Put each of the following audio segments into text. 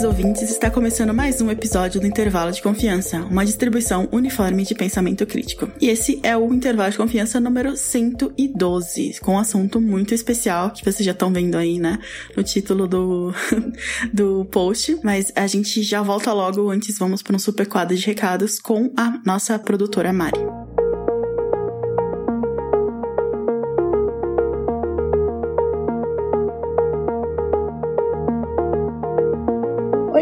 Queridos ouvintes, está começando mais um episódio do Intervalo de Confiança, uma distribuição uniforme de pensamento crítico. E esse é o Intervalo de Confiança número 112, com um assunto muito especial que vocês já estão vendo aí, né, no título do, do post. Mas a gente já volta logo, antes vamos para um super quadro de recados com a nossa produtora Mari.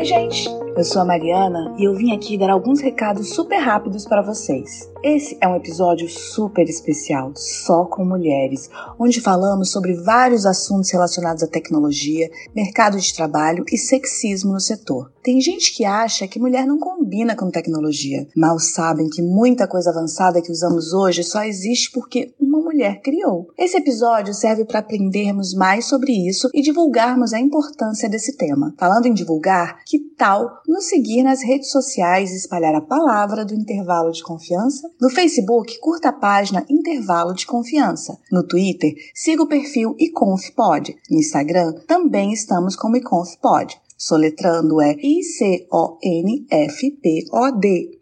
Gente! Eu sou a Mariana e eu vim aqui dar alguns recados super rápidos para vocês. Esse é um episódio super especial, só com mulheres, onde falamos sobre vários assuntos relacionados à tecnologia, mercado de trabalho e sexismo no setor. Tem gente que acha que mulher não combina com tecnologia. Mal sabem que muita coisa avançada que usamos hoje só existe porque uma mulher criou. Esse episódio serve para aprendermos mais sobre isso e divulgarmos a importância desse tema. Falando em divulgar, que tal nos seguir nas redes sociais e espalhar a palavra do intervalo de confiança? No Facebook, curta a página Intervalo de Confiança. No Twitter, siga o perfil iconfpod. No Instagram, também estamos como iconfpod. Soletrando é I-C-O-N-F-P-O-D.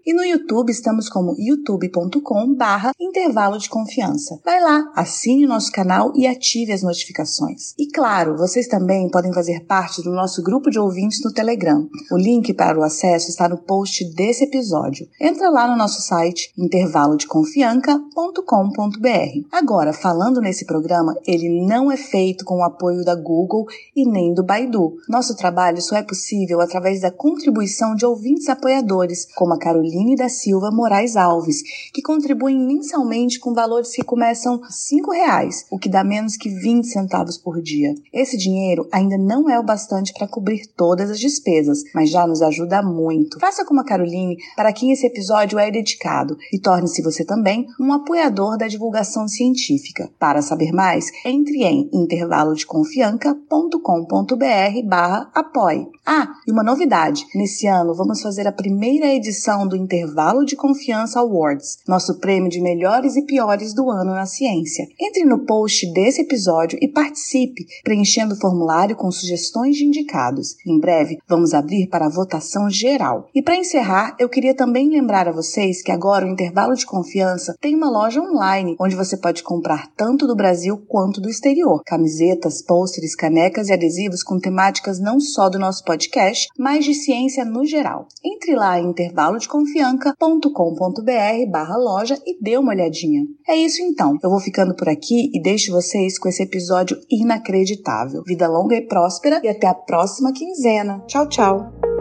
E no YouTube estamos como youtube.com barra intervalo de confiança. Vai lá, assine o nosso canal e ative as notificações. E claro, vocês também podem fazer parte do nosso grupo de ouvintes no Telegram. O link para o acesso está no post desse episódio. Entra lá no nosso site intervalodeconfianca.com.br. Agora, falando nesse programa, ele não é feito com o apoio da Google e nem do Baidu. Nosso trabalho só é possível através da contribuição de ouvintes apoiadores, como a Carolina Aline da Silva Moraes Alves, que contribuem mensalmente com valores que começam R$ reais, o que dá menos que 20 centavos por dia. Esse dinheiro ainda não é o bastante para cobrir todas as despesas, mas já nos ajuda muito. Faça como a Caroline, para quem esse episódio é dedicado, e torne-se você também um apoiador da divulgação científica. Para saber mais, entre em intervalodeconfianca.com.br barra apoie. Ah, e uma novidade, nesse ano vamos fazer a primeira edição do Intervalo de Confiança Awards, nosso prêmio de melhores e piores do ano na ciência. Entre no post desse episódio e participe, preenchendo o formulário com sugestões de indicados. Em breve, vamos abrir para a votação geral. E para encerrar, eu queria também lembrar a vocês que agora o Intervalo de Confiança tem uma loja online onde você pode comprar tanto do Brasil quanto do exterior. Camisetas, pôsteres, canecas e adesivos com temáticas não só do nosso podcast, mas de ciência no geral. Entre lá em Intervalo de Confiança confianca.com.br barra loja e dê uma olhadinha. É isso então, eu vou ficando por aqui e deixo vocês com esse episódio inacreditável. Vida longa e próspera e até a próxima quinzena. Tchau, tchau!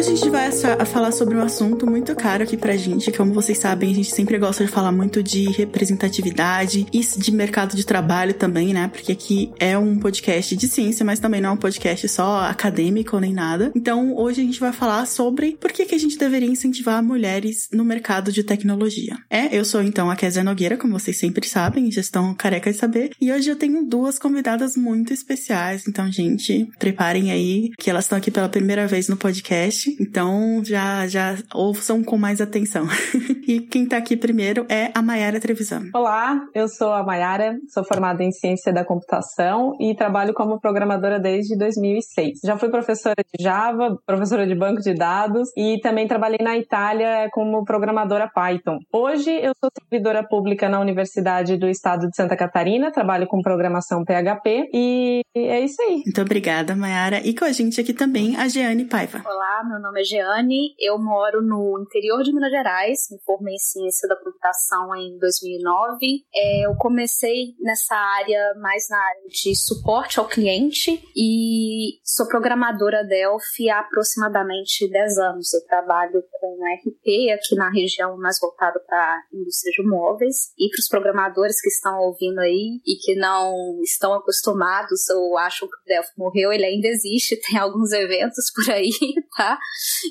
Hoje a gente vai a falar sobre um assunto muito caro aqui pra gente. Como vocês sabem, a gente sempre gosta de falar muito de representatividade e de mercado de trabalho também, né? Porque aqui é um podcast de ciência, mas também não é um podcast só acadêmico nem nada. Então, hoje a gente vai falar sobre por que, que a gente deveria incentivar mulheres no mercado de tecnologia. É, eu sou então a Kézia Nogueira, como vocês sempre sabem, já estão careca de saber. E hoje eu tenho duas convidadas muito especiais. Então, gente, preparem aí que elas estão aqui pela primeira vez no podcast. Então já, já ouçam com mais atenção. e quem tá aqui primeiro é a Mayara Trevisan. Olá, eu sou a Mayara, sou formada em Ciência da Computação e trabalho como programadora desde 2006. Já fui professora de Java, professora de banco de dados e também trabalhei na Itália como programadora Python. Hoje eu sou servidora pública na Universidade do Estado de Santa Catarina, trabalho com programação PHP e é isso aí. Muito obrigada, Mayara. E com a gente aqui também a Jeane Paiva. Olá, meu nome é Jeane, eu moro no interior de Minas Gerais, me formei em ciência da computação em 2009. É, eu comecei nessa área mais na área de suporte ao cliente e sou programadora Delphi há aproximadamente 10 anos. Eu trabalho com RP aqui na região mais voltada para a indústria de móveis e para os programadores que estão ouvindo aí e que não estão acostumados ou acham que o Delphi morreu, ele ainda existe, tem alguns eventos por aí, tá?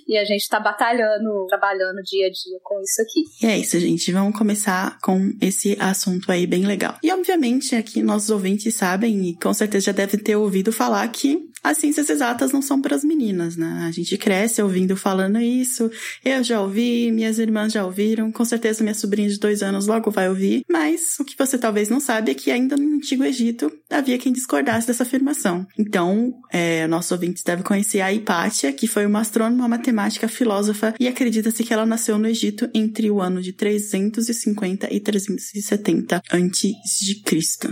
E a gente está batalhando, trabalhando dia a dia com isso aqui. E é isso, gente. Vamos começar com esse assunto aí bem legal. E obviamente aqui nossos ouvintes sabem e com certeza já devem ter ouvido falar que as ciências exatas não são para as meninas, né? A gente cresce ouvindo falando isso. Eu já ouvi, minhas irmãs já ouviram, com certeza minha sobrinha de dois anos logo vai ouvir. Mas o que você talvez não sabe é que ainda no Antigo Egito havia quem discordasse dessa afirmação. Então, é, nossos ouvintes devem conhecer a Hipátia, que foi uma astrônoma, matemática, filósofa, e acredita-se que ela nasceu no Egito entre o ano de 350 e 370 a.C.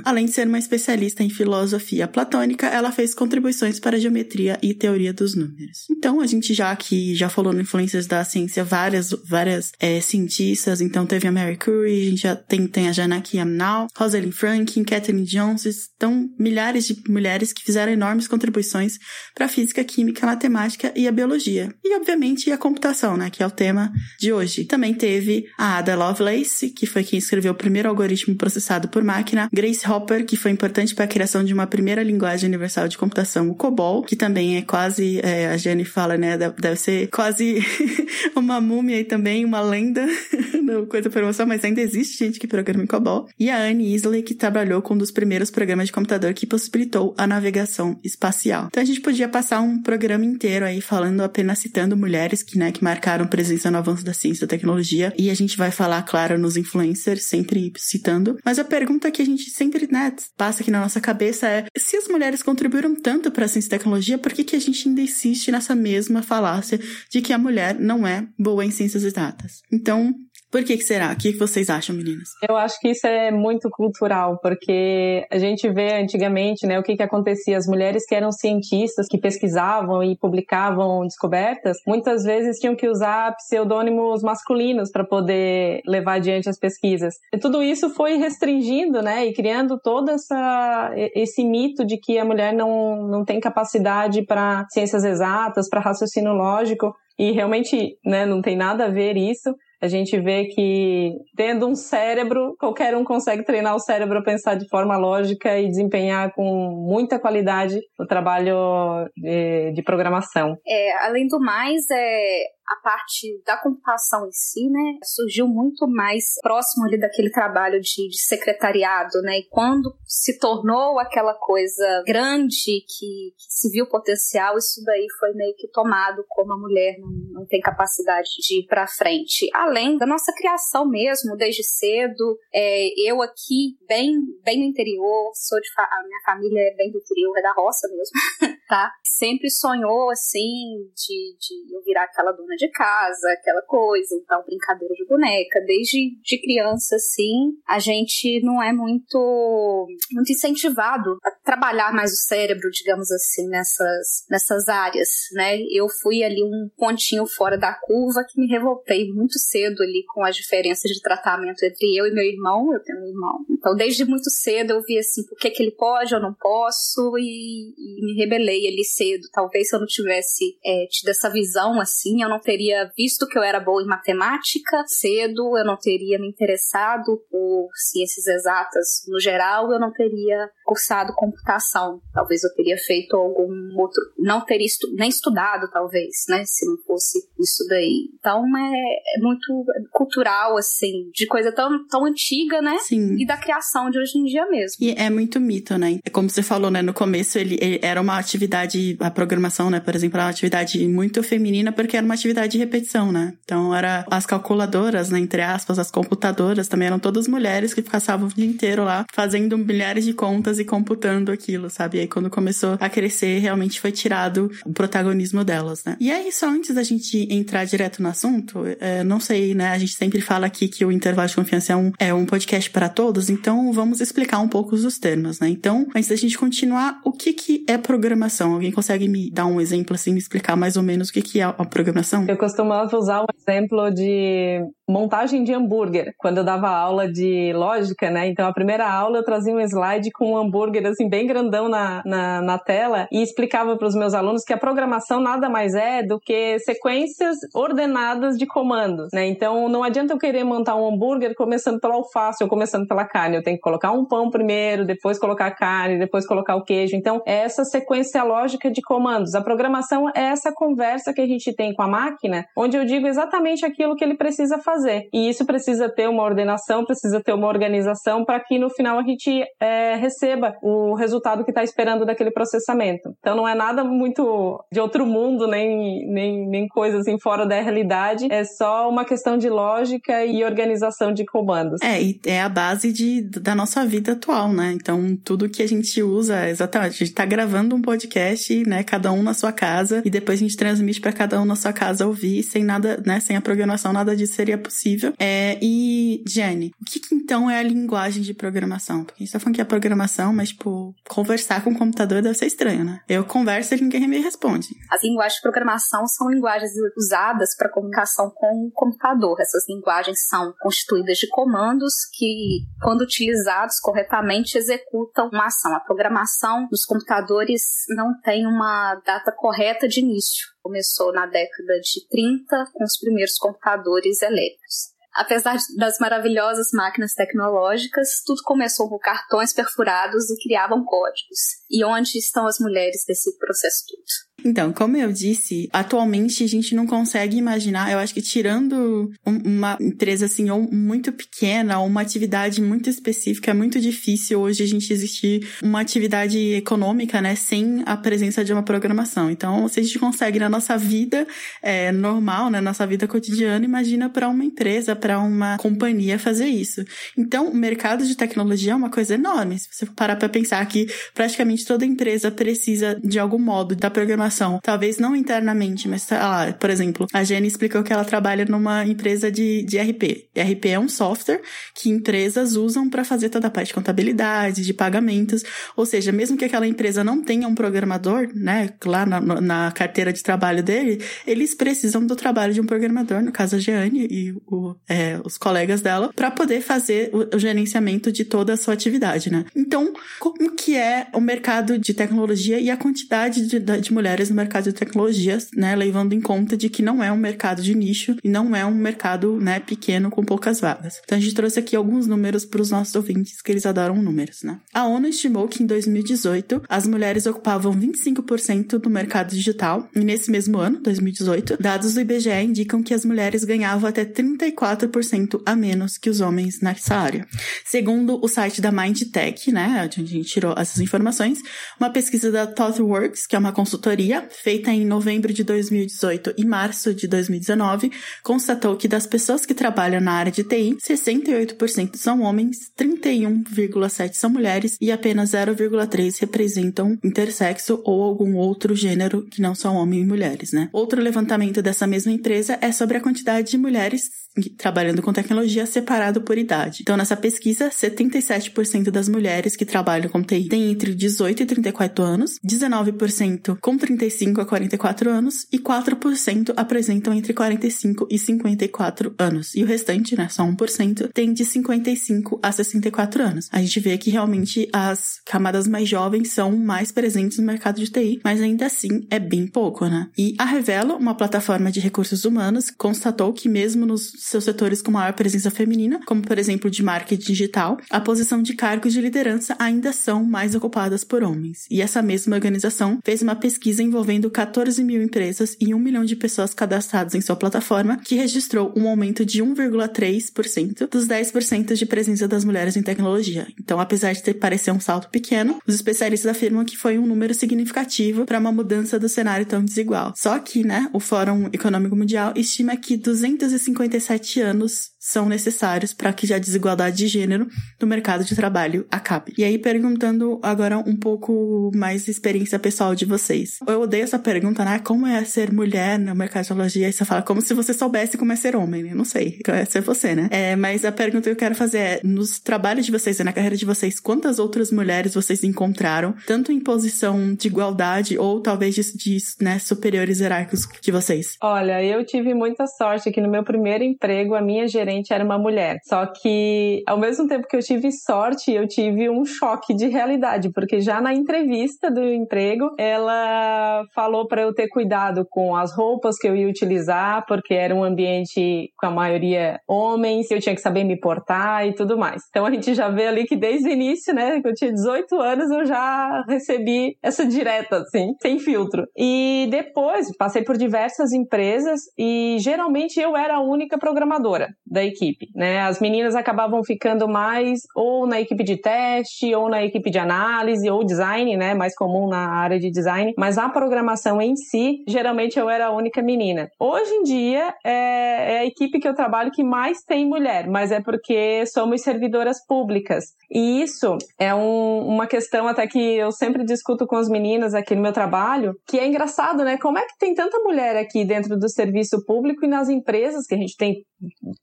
Além de ser uma especialista em filosofia platônica, ela fez contribuições para a geometria e teoria dos números. Então, a gente já aqui já falou no Influências da Ciência várias, várias é, cientistas, então teve a Mary Curie, a gente já tem, tem a Janaki Amnal, Rosalind Franklin, Catherine Jones, estão milhares de mulheres que fizeram enormes contribuições para a física, química, matemática e a biologia. E, obviamente, a computação, né, que é o tema de hoje. Também teve a Ada Lovelace, que foi quem escreveu o primeiro algoritmo processado por máquina, Grace Hopper, que foi importante para a criação de uma primeira linguagem universal de computação, o COBOL, que também é quase, é, a Jenny fala, né, deve ser quase uma múmia e também uma lenda no Coisa Promoção, mas ainda existe gente que programa em COBOL. E a Anne Isley, que trabalhou com um dos primeiros programas de computador que possibilitou a navegação espacial. Então a gente podia passar um programa inteiro aí falando apenas citando mulheres que, né, que marcaram presença no avanço da ciência e da tecnologia. E a gente vai falar, claro, nos influencers, sempre citando. Mas a pergunta que a gente sempre, né, passa aqui na nossa cabeça é: se as mulheres contribuíram tanto para a ciência e tecnologia, por que, que a gente ainda insiste nessa mesma falácia de que a mulher não é boa em ciências exatas? Então, por que, que será? O que, que vocês acham, meninas? Eu acho que isso é muito cultural, porque a gente vê antigamente né, o que, que acontecia. As mulheres que eram cientistas, que pesquisavam e publicavam descobertas, muitas vezes tinham que usar pseudônimos masculinos para poder levar adiante as pesquisas. E tudo isso foi restringindo né, e criando todo essa, esse mito de que a mulher não, não tem capacidade para ciências exatas, para raciocínio lógico. E realmente né, não tem nada a ver isso. A gente vê que, tendo um cérebro, qualquer um consegue treinar o cérebro a pensar de forma lógica e desempenhar com muita qualidade o trabalho de, eh, de programação. É, além do mais, é, a parte da computação em si, né, surgiu muito mais próximo ali daquele trabalho de, de secretariado, né, e quando se tornou aquela coisa grande que, que, se viu potencial, isso daí foi meio que tomado como a mulher não, não tem capacidade de ir para frente. Além da nossa criação mesmo, desde cedo, é, eu aqui, bem, bem no interior, sou de a minha família é bem do interior, é da roça mesmo, tá? Sempre sonhou, assim, de, de eu virar aquela dona de casa, aquela coisa, então brincadeira de boneca. Desde de criança, assim, a gente não é muito, muito incentivado a trabalhar mais o cérebro, digamos assim, nessas, nessas áreas, né? Eu fui ali um pontinho fora da curva que me revoltei muito cedo ali com as diferenças de tratamento entre eu e meu irmão. Eu tenho um irmão. Então, desde muito cedo eu vi assim, por que, que ele pode, eu não posso, e, e me rebelei ali cedo. Talvez se eu não tivesse é, tido essa visão assim, eu não teria visto que eu era boa em matemática cedo, eu não teria me interessado por ciências exatas no geral, eu não teria cursado computação. Talvez eu teria feito algum outro, não teria estu, nem estudado, talvez, né, se não fosse isso daí. Então é, é muito cultural, assim, de coisa tão, tão antiga, né? Sim. E da criação de hoje em dia mesmo. E é muito mito, né? É como você falou, né? No começo ele, ele era uma atividade, a programação, né, por exemplo, era uma atividade muito feminina, porque era uma atividade atividade de repetição, né? Então era as calculadoras, né, entre aspas, as computadoras também eram todas mulheres que passavam o dia inteiro lá fazendo milhares de contas e computando aquilo, sabe? E aí quando começou a crescer, realmente foi tirado o protagonismo delas, né? E aí, só antes da gente entrar direto no assunto, é, não sei, né? A gente sempre fala aqui que o intervalo de confiança é um, é um podcast para todos, então vamos explicar um pouco os termos, né? Então, antes da gente continuar, o que que é programação? Alguém consegue me dar um exemplo assim, me explicar mais ou menos o que que é a programação? Eu costumava usar um exemplo de montagem de hambúrguer, quando eu dava aula de lógica, né? Então, a primeira aula eu trazia um slide com um hambúrguer assim bem grandão na, na, na tela e explicava para os meus alunos que a programação nada mais é do que sequências ordenadas de comandos, né? Então, não adianta eu querer montar um hambúrguer começando pela alface ou começando pela carne. Eu tenho que colocar um pão primeiro, depois colocar a carne, depois colocar o queijo. Então, é essa sequência lógica de comandos. A programação é essa conversa que a gente tem com a máquina, onde eu digo exatamente aquilo que ele precisa fazer. E isso precisa ter uma ordenação, precisa ter uma organização para que no final a gente é, receba o resultado que está esperando daquele processamento. Então não é nada muito de outro mundo, nem, nem, nem coisa assim fora da realidade, é só uma questão de lógica e organização de comandos. É, e é a base de, da nossa vida atual, né? Então tudo que a gente usa, exatamente, a gente está gravando um podcast, né, cada um na sua casa, e depois a gente transmite para cada um na sua casa ouvir, sem nada, né, sem a programação, nada disso seria possível. É, e, Jenny, o que, que, então é a linguagem de programação? Porque a gente tá falando que é programação, mas, tipo, conversar com o computador deve ser estranho, né? Eu converso e ninguém me responde. As linguagens de programação são linguagens usadas para comunicação com o computador. Essas linguagens são constituídas de comandos que, quando utilizados corretamente, executam uma ação. A programação dos computadores não tem uma data correta de início começou na década de 30 com os primeiros computadores elétricos. Apesar das maravilhosas máquinas tecnológicas, tudo começou com cartões perfurados e criavam códigos. E onde estão as mulheres desse processo todo? Então, como eu disse, atualmente a gente não consegue imaginar, eu acho que tirando uma empresa assim, ou muito pequena, ou uma atividade muito específica, é muito difícil hoje a gente existir uma atividade econômica, né, sem a presença de uma programação. Então, se a gente consegue na nossa vida é, normal, na né, nossa vida cotidiana, imagina para uma empresa, para uma companhia fazer isso. Então, o mercado de tecnologia é uma coisa enorme. Se você parar para pensar que praticamente toda empresa precisa, de algum modo, da programação Talvez não internamente, mas, lá, por exemplo, a Jenny explicou que ela trabalha numa empresa de, de RP. RP é um software que empresas usam para fazer toda a parte de contabilidade, de pagamentos. Ou seja, mesmo que aquela empresa não tenha um programador, né, lá na, na carteira de trabalho dele, eles precisam do trabalho de um programador, no caso a Jeane e o, é, os colegas dela, para poder fazer o, o gerenciamento de toda a sua atividade, né? Então, como que é o mercado de tecnologia e a quantidade de, de mulheres mulheres no mercado de tecnologias, né, levando em conta de que não é um mercado de nicho e não é um mercado, né, pequeno com poucas vagas. Então a gente trouxe aqui alguns números para os nossos ouvintes que eles adoram números, né? A ONU estimou que em 2018 as mulheres ocupavam 25% do mercado digital e nesse mesmo ano, 2018, dados do IBGE indicam que as mulheres ganhavam até 34% a menos que os homens nessa área. Segundo o site da MindTech, né, onde a gente tirou essas informações, uma pesquisa da ThoughtWorks, que é uma consultoria feita em novembro de 2018 e março de 2019, constatou que das pessoas que trabalham na área de TI, 68% são homens, 31,7% são mulheres e apenas 0,3% representam intersexo ou algum outro gênero que não são homens e mulheres, né? Outro levantamento dessa mesma empresa é sobre a quantidade de mulheres trabalhando com tecnologia separado por idade. Então, nessa pesquisa, 77% das mulheres que trabalham com TI têm entre 18 e 34 anos, 19% com 35 a 44 anos e 4% apresentam entre 45 e 54 anos. E o restante, né, só 1%, tem de 55 a 64 anos. A gente vê que realmente as camadas mais jovens são mais presentes no mercado de TI, mas ainda assim é bem pouco, né? E a Revelo, uma plataforma de recursos humanos, constatou que mesmo nos seus setores com maior presença feminina, como por exemplo de marketing digital, a posição de cargos de liderança ainda são mais ocupadas por homens. E essa mesma organização fez uma pesquisa envolvendo 14 mil empresas e 1 milhão de pessoas cadastradas em sua plataforma, que registrou um aumento de 1,3% dos 10% de presença das mulheres em tecnologia. Então, apesar de ter parecer um salto pequeno, os especialistas afirmam que foi um número significativo para uma mudança do cenário tão desigual. Só que, né, o Fórum Econômico Mundial estima que 257 anos são necessários para que a desigualdade de gênero no mercado de trabalho acabe. E aí, perguntando agora um pouco mais experiência pessoal de vocês. Eu odeio essa pergunta, né? Como é ser mulher no mercado de tecnologia? E você fala como se você soubesse como é ser homem. Eu não sei. É ser você, né? É, mas a pergunta que eu quero fazer é: nos trabalhos de vocês e na carreira de vocês, quantas outras mulheres vocês encontraram, tanto em posição de igualdade ou talvez de, de né, superiores hierárquicos de vocês? Olha, eu tive muita sorte que no meu primeiro emprego, a minha gerente era uma mulher. Só que, ao mesmo tempo que eu tive sorte, eu tive um choque de realidade, porque já na entrevista do emprego, ela falou para eu ter cuidado com as roupas que eu ia utilizar, porque era um ambiente com a maioria homens, eu tinha que saber me portar e tudo mais. Então a gente já vê ali que desde o início, né, que eu tinha 18 anos, eu já recebi essa direta, assim, sem filtro. E depois passei por diversas empresas e geralmente eu era a única programadora da equipe, né? As meninas acabavam ficando mais ou na equipe de teste, ou na equipe de análise, ou design, né? Mais comum na área de design. Mas a programação em si, geralmente eu era a única menina. Hoje em dia, é, é a equipe que eu trabalho que mais tem mulher, mas é porque somos servidoras públicas. E isso é um, uma questão até que eu sempre discuto com as meninas aqui no meu trabalho, que é engraçado, né? Como é que tem tanta mulher aqui dentro do serviço público e nas empresas, que a gente tem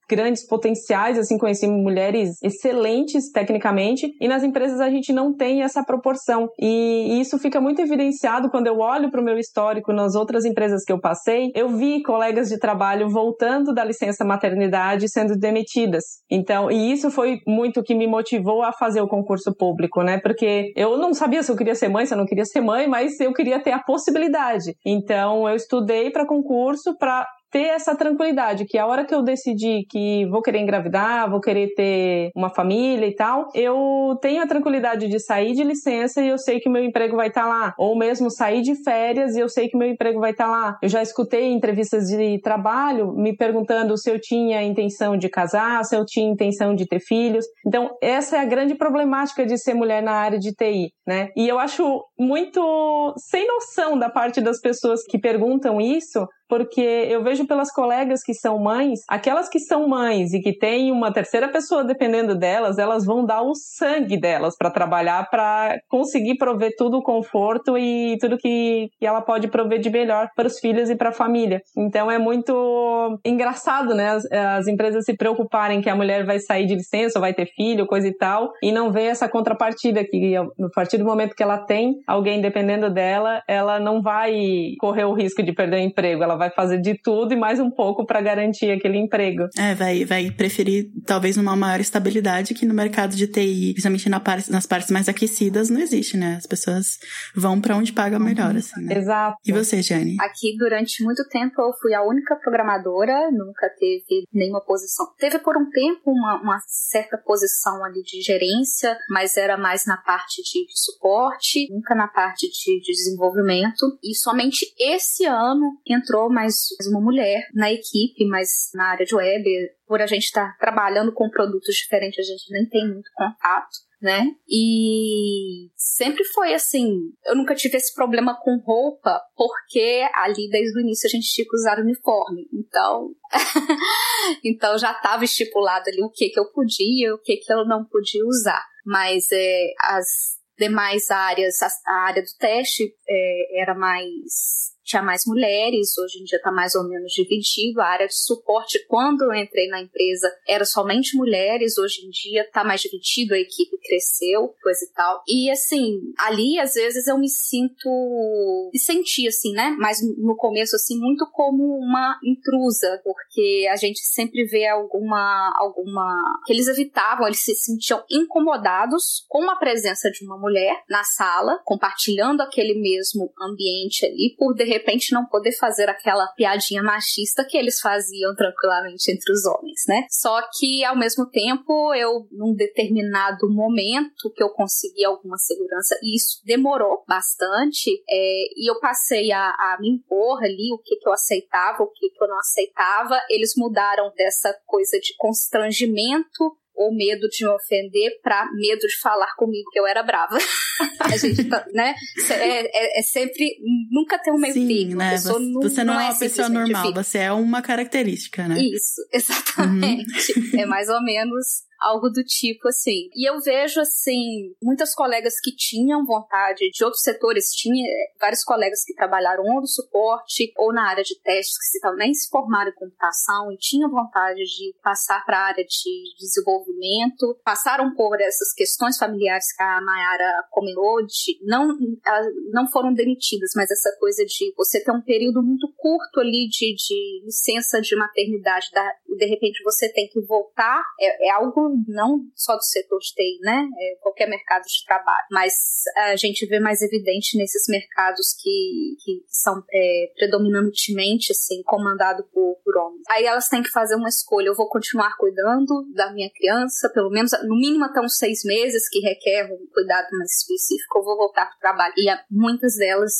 grandes potenciais, assim, conheci mulheres excelentes tecnicamente, e nas empresas a gente não tem essa proporção. E isso fica muito evidenciado quando eu olho para o meu histórico nas outras empresas que eu passei. Eu vi colegas de trabalho voltando da licença maternidade sendo demitidas. Então, e isso foi muito que me motivou a fazer o concurso público, né? Porque eu não sabia se eu queria ser mãe, se eu não queria ser mãe, mas eu queria ter a possibilidade. Então, eu estudei para concurso para ter essa tranquilidade, que a hora que eu decidi que vou querer engravidar, vou querer ter uma família e tal, eu tenho a tranquilidade de sair de licença e eu sei que meu emprego vai estar tá lá. Ou mesmo sair de férias e eu sei que meu emprego vai estar tá lá. Eu já escutei entrevistas de trabalho me perguntando se eu tinha intenção de casar, se eu tinha intenção de ter filhos. Então, essa é a grande problemática de ser mulher na área de TI, né? E eu acho muito sem noção da parte das pessoas que perguntam isso, porque eu vejo pelas colegas que são mães, aquelas que são mães e que têm uma terceira pessoa dependendo delas, elas vão dar o sangue delas para trabalhar, para conseguir prover tudo o conforto e tudo que, ela pode prover de melhor para os filhos e para a família. Então é muito engraçado, né? As, as, empresas se preocuparem que a mulher vai sair de licença, vai ter filho, coisa e tal, e não ver essa contrapartida que a partir do momento que ela tem alguém dependendo dela, ela não vai correr o risco de perder o emprego, ela vai fazer de tudo e mais um pouco para garantir aquele emprego. É, vai, vai preferir talvez uma maior estabilidade que no mercado de TI, principalmente na parte, nas partes mais aquecidas, não existe, né? As pessoas vão para onde paga melhor, uhum. assim, né? Exato. E você, Jane? Aqui, durante muito tempo, eu fui a única programadora, nunca teve nenhuma posição. Teve por um tempo uma, uma certa posição ali de gerência, mas era mais na parte de suporte, nunca na parte de, de desenvolvimento. E somente esse ano entrou mais uma mulher na equipe, mas na área de web, por a gente estar tá trabalhando com produtos diferentes, a gente nem tem muito contato. Né? E sempre foi assim. Eu nunca tive esse problema com roupa, porque ali desde o início a gente tinha que usar uniforme. Então, então já estava estipulado ali o que que eu podia, o que que eu não podia usar. Mas é, as demais áreas, a, a área do teste é, era mais tinha mais mulheres, hoje em dia está mais ou menos dividido. A área de suporte, quando eu entrei na empresa, era somente mulheres, hoje em dia está mais dividido, a equipe cresceu, coisa e tal. E assim, ali às vezes eu me sinto, me senti assim, né? Mas no começo, assim, muito como uma intrusa, porque a gente sempre vê alguma, alguma, que eles evitavam, eles se sentiam incomodados com a presença de uma mulher na sala, compartilhando aquele mesmo ambiente ali, por de repente não poder fazer aquela piadinha machista que eles faziam tranquilamente entre os homens, né? Só que ao mesmo tempo, eu num determinado momento que eu consegui alguma segurança, e isso demorou bastante, é, e eu passei a, a, me impor ali o que, que eu aceitava, o que, que eu não aceitava. Eles mudaram dessa coisa de constrangimento ou medo de me ofender para medo de falar comigo que eu era brava. a gente, tá, né? É, é, é, sempre nunca ter um meio Sim, termo. Né? Você, não, você não, não é uma pessoa normal, você é uma característica, né? Isso, exatamente. Uhum. É mais ou menos algo do tipo assim. E eu vejo assim, muitas colegas que tinham vontade de outros setores, tinha eh, vários colegas que trabalharam ou no suporte ou na área de testes que também se formaram em computação e tinham vontade de passar para a área de desenvolvimento, passaram por essas questões familiares que a Mayara comentou, de não não foram demitidas, mas essa coisa de você ter um período muito curto ali de, de licença de maternidade da, e de repente você tem que voltar, é, é algo não só do setor de TI, né? É, qualquer mercado de trabalho, mas a gente vê mais evidente nesses mercados que, que são é, predominantemente assim, comandados por, por homens. Aí elas têm que fazer uma escolha: eu vou continuar cuidando da minha criança, pelo menos no mínimo até uns seis meses, que requer um cuidado mais específico, eu vou voltar para o trabalho. E muitas delas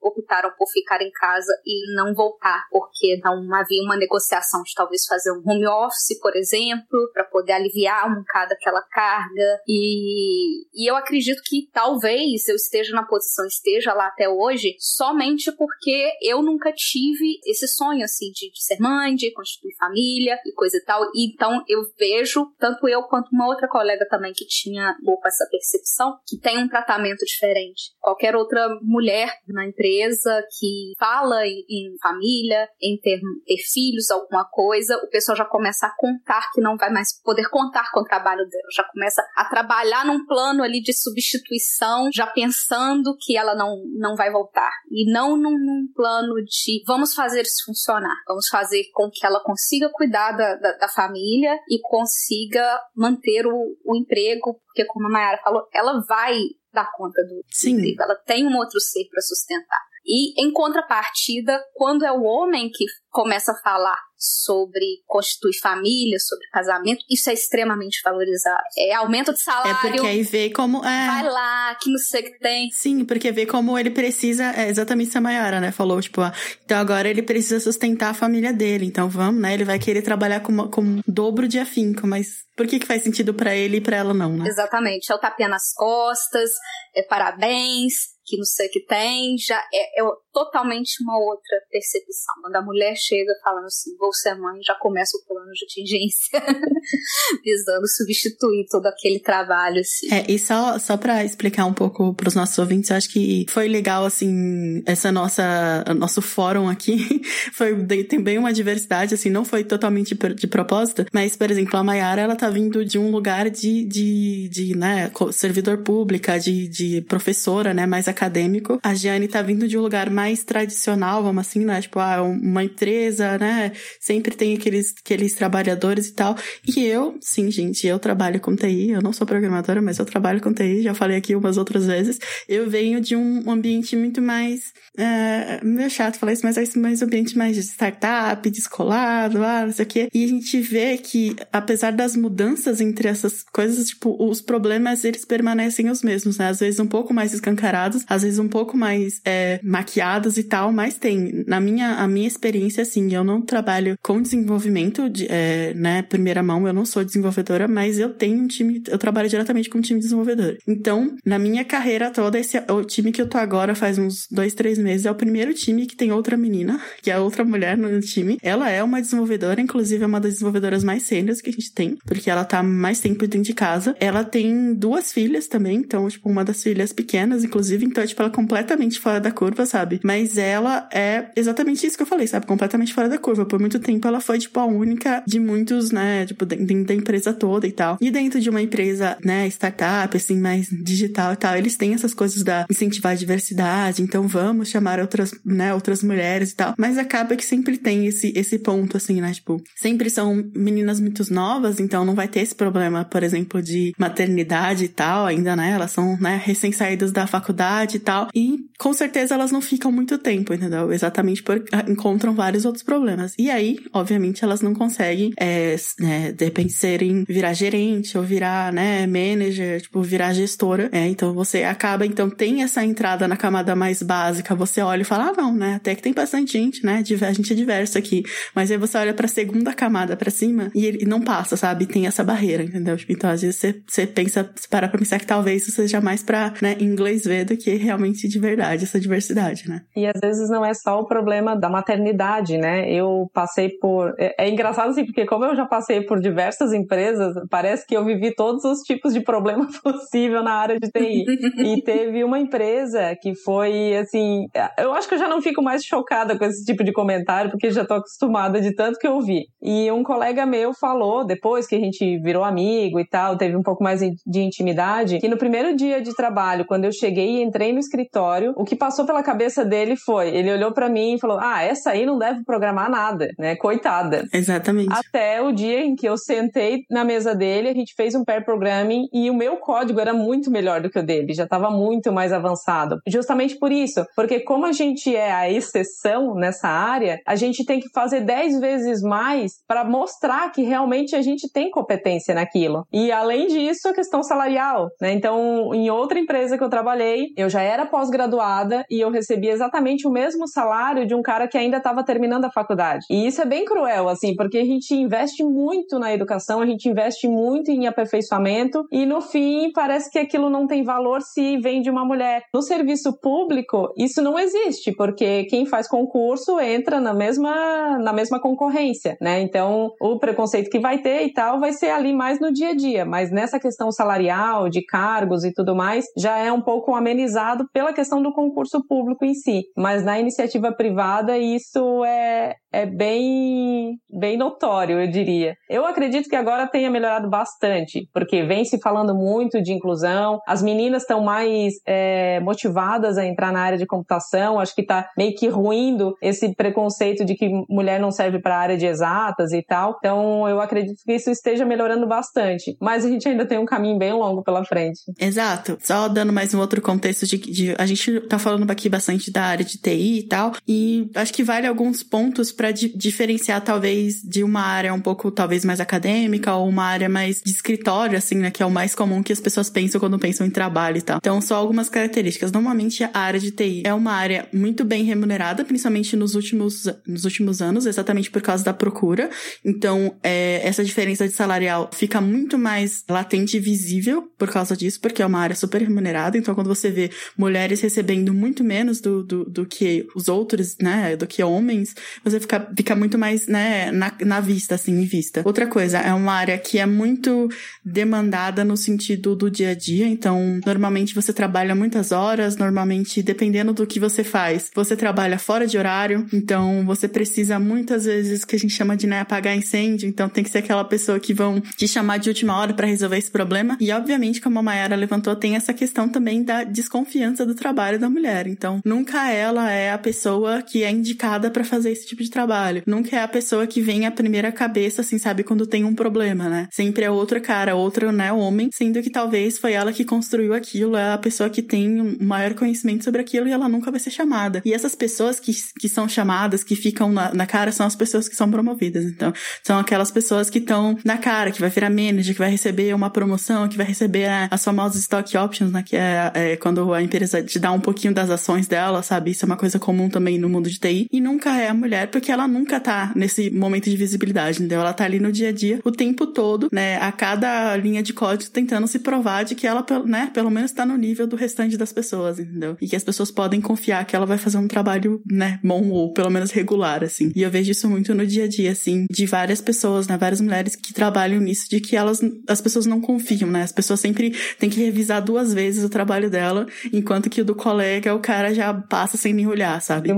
optaram por ficar em casa e não voltar, porque não havia uma negociação de talvez fazer um home office, por exemplo, para poder aliviar um bocado aquela carga. E, e eu acredito que talvez eu esteja na posição, esteja lá até hoje, somente porque eu nunca tive esse sonho, assim, de, de ser mãe, de constituir família e coisa e tal. E, então eu vejo, tanto eu quanto uma outra colega também que tinha pouco essa percepção, que tem um tratamento diferente. Qualquer outra mulher na empresa que fala em, em família, em ter, ter filhos, alguma coisa, o pessoal já começa a contar que não vai mais poder contar com o trabalho dela, já começa a trabalhar num plano ali de substituição, já pensando que ela não, não vai voltar. E não num, num plano de vamos fazer isso funcionar, vamos fazer com que ela consiga cuidar da, da, da família e consiga manter o, o emprego, porque como a Mayara falou, ela vai dar conta do, do emprego, ela tem um outro ser para sustentar. E em contrapartida, quando é o homem que começa a falar sobre constituir família, sobre casamento, isso é extremamente valorizado. É aumento de salário. É porque aí vê como. É... Vai lá, que não sei o que tem. Sim, porque vê como ele precisa. É exatamente isso a Mayara, né? Falou, tipo, ah, então agora ele precisa sustentar a família dele. Então vamos, né? Ele vai querer trabalhar com, com um dobro de afinco, mas por que, que faz sentido para ele e pra ela não, né? Exatamente. É o tapinha nas costas, é parabéns, que não sei o que tem, já é, é, totalmente uma outra percepção. Quando a mulher chega falando assim, vou ser mãe, já começa o plano de atingência, visando substituir todo aquele trabalho. Assim. É, e só, só para explicar um pouco para os nossos ouvintes, eu acho que foi legal, assim, essa nossa, nosso fórum aqui, foi, tem bem uma diversidade, assim, não foi totalmente de propósito, mas, por exemplo, a Mayara, ela tá vindo de um lugar de, de, de né, servidor pública, de, de professora, né, mais acadêmico. A Giane tá vindo de um lugar mais tradicional, vamos assim, né? Tipo, ah, uma empresa, né? Sempre tem aqueles, aqueles trabalhadores e tal. E eu, sim, gente, eu trabalho com TI, eu não sou programadora, mas eu trabalho com TI, já falei aqui umas outras vezes. Eu venho de um ambiente muito mais. É, meio chato falar isso, mas é mais ambiente mais de startup, descolado, ah, não sei o quê. E a gente vê que, apesar das mudanças entre essas coisas, tipo, os problemas eles permanecem os mesmos, né? Às vezes um pouco mais escancarados, às vezes um pouco mais é, maquiados e tal, mas tem. Na minha, a minha experiência, assim, eu não trabalho com desenvolvimento, de, é, né, primeira mão, eu não sou desenvolvedora, mas eu tenho um time, eu trabalho diretamente com um time desenvolvedor. Então, na minha carreira toda, esse o time que eu tô agora faz uns dois, três meses, é o primeiro time que tem outra menina, que é outra mulher no time. Ela é uma desenvolvedora, inclusive é uma das desenvolvedoras mais sêniores que a gente tem, porque ela tá mais tempo dentro de casa. Ela tem duas filhas também, então, tipo, uma das filhas pequenas, inclusive, então, tipo, ela é completamente fora da curva, sabe? Mas ela é exatamente isso que eu falei, sabe? Completamente fora da curva. Por muito tempo ela foi, tipo, a única de muitos, né? Tipo, dentro da empresa toda e tal. E dentro de uma empresa, né, startup, assim, mais digital e tal, eles têm essas coisas da incentivar a diversidade, então vamos chamar outras, né, outras mulheres e tal. Mas acaba que sempre tem esse, esse ponto, assim, né? Tipo, sempre são meninas muito novas, então não vai ter esse problema, por exemplo, de maternidade e tal, ainda, né? Elas são, né, recém-saídas da faculdade e tal. E com certeza elas não ficam ficam muito tempo, entendeu? Exatamente porque encontram vários outros problemas. E aí, obviamente, elas não conseguem, é, né, de repente, serem, virar gerente ou virar, né, manager, tipo, virar gestora. É, então você acaba, então, tem essa entrada na camada mais básica, você olha e fala, ah, não, né, até que tem bastante gente, né, a gente é diverso aqui. Mas aí você olha pra segunda camada pra cima e ele não passa, sabe? Tem essa barreira, entendeu? Então, às vezes você, você pensa, você para pra pensar que talvez isso seja mais pra, né, inglês ver do que realmente de verdade, essa diversidade, né? E às vezes não é só o problema da maternidade, né? Eu passei por. É, é engraçado assim, porque como eu já passei por diversas empresas, parece que eu vivi todos os tipos de problema possível na área de TI. e teve uma empresa que foi assim. Eu acho que eu já não fico mais chocada com esse tipo de comentário, porque já tô acostumada de tanto que eu vi. E um colega meu falou, depois que a gente virou amigo e tal, teve um pouco mais de intimidade, que no primeiro dia de trabalho, quando eu cheguei e entrei no escritório, o que passou pela cabeça dele foi, ele olhou para mim e falou: "Ah, essa aí não deve programar nada, né? Coitada". Exatamente. Até o dia em que eu sentei na mesa dele, a gente fez um pair programming e o meu código era muito melhor do que o dele, já estava muito mais avançado. Justamente por isso, porque como a gente é a exceção nessa área, a gente tem que fazer 10 vezes mais para mostrar que realmente a gente tem competência naquilo. E além disso, a questão salarial, né? Então, em outra empresa que eu trabalhei, eu já era pós-graduada e eu recebia exatamente o mesmo salário de um cara que ainda estava terminando a faculdade. E isso é bem cruel, assim, porque a gente investe muito na educação, a gente investe muito em aperfeiçoamento e no fim parece que aquilo não tem valor se vem de uma mulher. No serviço público, isso não existe, porque quem faz concurso entra na mesma, na mesma concorrência, né? Então, o preconceito que vai ter e tal vai ser ali mais no dia a dia, mas nessa questão salarial, de cargos e tudo mais, já é um pouco amenizado pela questão do concurso público em si. Mas na iniciativa privada, isso é, é bem, bem notório, eu diria. Eu acredito que agora tenha melhorado bastante, porque vem se falando muito de inclusão, as meninas estão mais é, motivadas a entrar na área de computação, acho que está meio que ruindo esse preconceito de que mulher não serve para a área de exatas e tal. Então, eu acredito que isso esteja melhorando bastante, mas a gente ainda tem um caminho bem longo pela frente. Exato. Só dando mais um outro contexto de, de a gente tá falando aqui bastante da área de TI e tal, e acho que vale alguns pontos para di diferenciar talvez de uma área um pouco talvez mais acadêmica ou uma área mais de escritório assim, né, que é o mais comum que as pessoas pensam quando pensam em trabalho e tal. Então, só algumas características. Normalmente a área de TI é uma área muito bem remunerada, principalmente nos últimos nos últimos anos, exatamente por causa da procura. Então, é, essa diferença de salarial fica muito mais latente e visível por causa disso, porque é uma área super remunerada. Então, quando você vê mulheres recebendo muito menos do, do, do que os outros, né, do que homens, você fica, fica muito mais, né, na, na vista, assim, em vista. Outra coisa, é uma área que é muito demandada no sentido do dia a dia. Então, normalmente você trabalha muitas horas, normalmente, dependendo do que você faz, você trabalha fora de horário. Então, você precisa muitas vezes que a gente chama de, né, apagar incêndio. Então, tem que ser aquela pessoa que vão te chamar de última hora para resolver esse problema. E, obviamente, como a Mayara levantou, tem essa questão também da desconfiança do trabalho da mulher. Então, nunca ela é a pessoa que é indicada para fazer esse tipo de trabalho. Nunca é a pessoa que vem à primeira cabeça, assim, sabe, quando tem um problema, né? Sempre é outro cara, outro, né, homem, sendo que talvez foi ela que construiu aquilo, é a pessoa que tem um maior conhecimento sobre aquilo e ela nunca vai ser chamada. E essas pessoas que, que são chamadas, que ficam na, na cara, são as pessoas que são promovidas. Então, são aquelas pessoas que estão na cara, que vai virar manager, que vai receber uma promoção, que vai receber né, as famosas stock options, né? Que é, é, quando a empresa te dá um pouquinho das ações dela, sabe? Isso é uma coisa comum também no mundo de TI. E nunca é a mulher, porque ela nunca tá nesse momento de visibilidade, entendeu? Ela tá ali no dia a dia, o tempo todo, né? A cada linha de código tentando se provar de que ela, né? Pelo menos tá no nível do restante das pessoas, entendeu? E que as pessoas podem confiar que ela vai fazer um trabalho, né? Bom ou pelo menos regular, assim. E eu vejo isso muito no dia a dia, assim, de várias pessoas, né? Várias mulheres que trabalham nisso, de que elas, as pessoas não confiam, né? As pessoas sempre têm que revisar duas vezes o trabalho dela, enquanto que o do colega, o cara já passa sem nem olhar, sabe?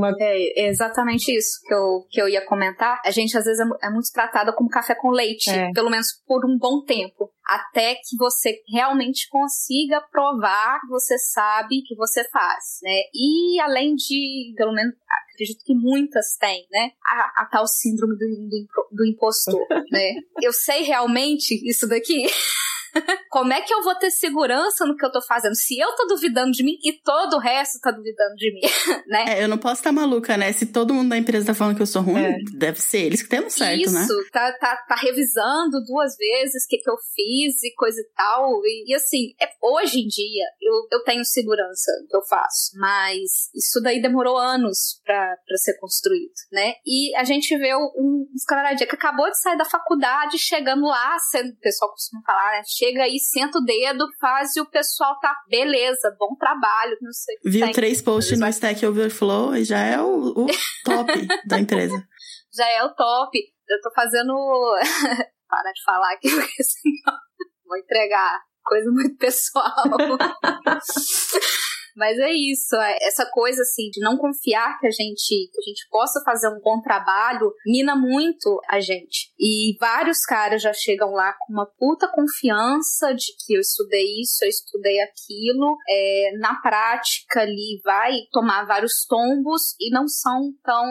É exatamente isso que eu, que eu ia comentar. A gente, às vezes, é, é muito tratada como café com leite, é. pelo menos por um bom tempo até que você realmente consiga provar que você sabe que você faz, né? E além de, pelo menos, acredito que muitas têm, né? A, a tal síndrome do, do, do impostor, né? Eu sei realmente isso daqui. Como é que eu vou ter segurança no que eu tô fazendo? Se eu tô duvidando de mim e todo o resto tá duvidando de mim, né? É, eu não posso estar maluca, né? Se todo mundo da empresa tá falando que eu sou ruim, é. deve ser eles que têm certo, Isso, né? Isso, tá, tá, tá revisando duas vezes o que, que eu fiz e coisa e tal. E, e assim, é, hoje em dia eu, eu tenho segurança do que eu faço, mas isso daí demorou anos pra, pra ser construído, né? E a gente vê um, um camaradinha que acabou de sair da faculdade, chegando lá, sendo, o pessoal costuma falar, né? Chega aí, senta o dedo, faz e o pessoal tá, beleza, bom trabalho, não sei. Viu tem, três posts no Stack Overflow e já é o, o top da empresa. Já é o top. Eu tô fazendo. Para de falar aqui, porque senão vou entregar coisa muito pessoal. Mas é isso, é, essa coisa assim de não confiar que a gente que a gente possa fazer um bom trabalho mina muito a gente. E vários caras já chegam lá com uma puta confiança de que eu estudei isso, eu estudei aquilo. É, na prática ali vai tomar vários tombos e não são tão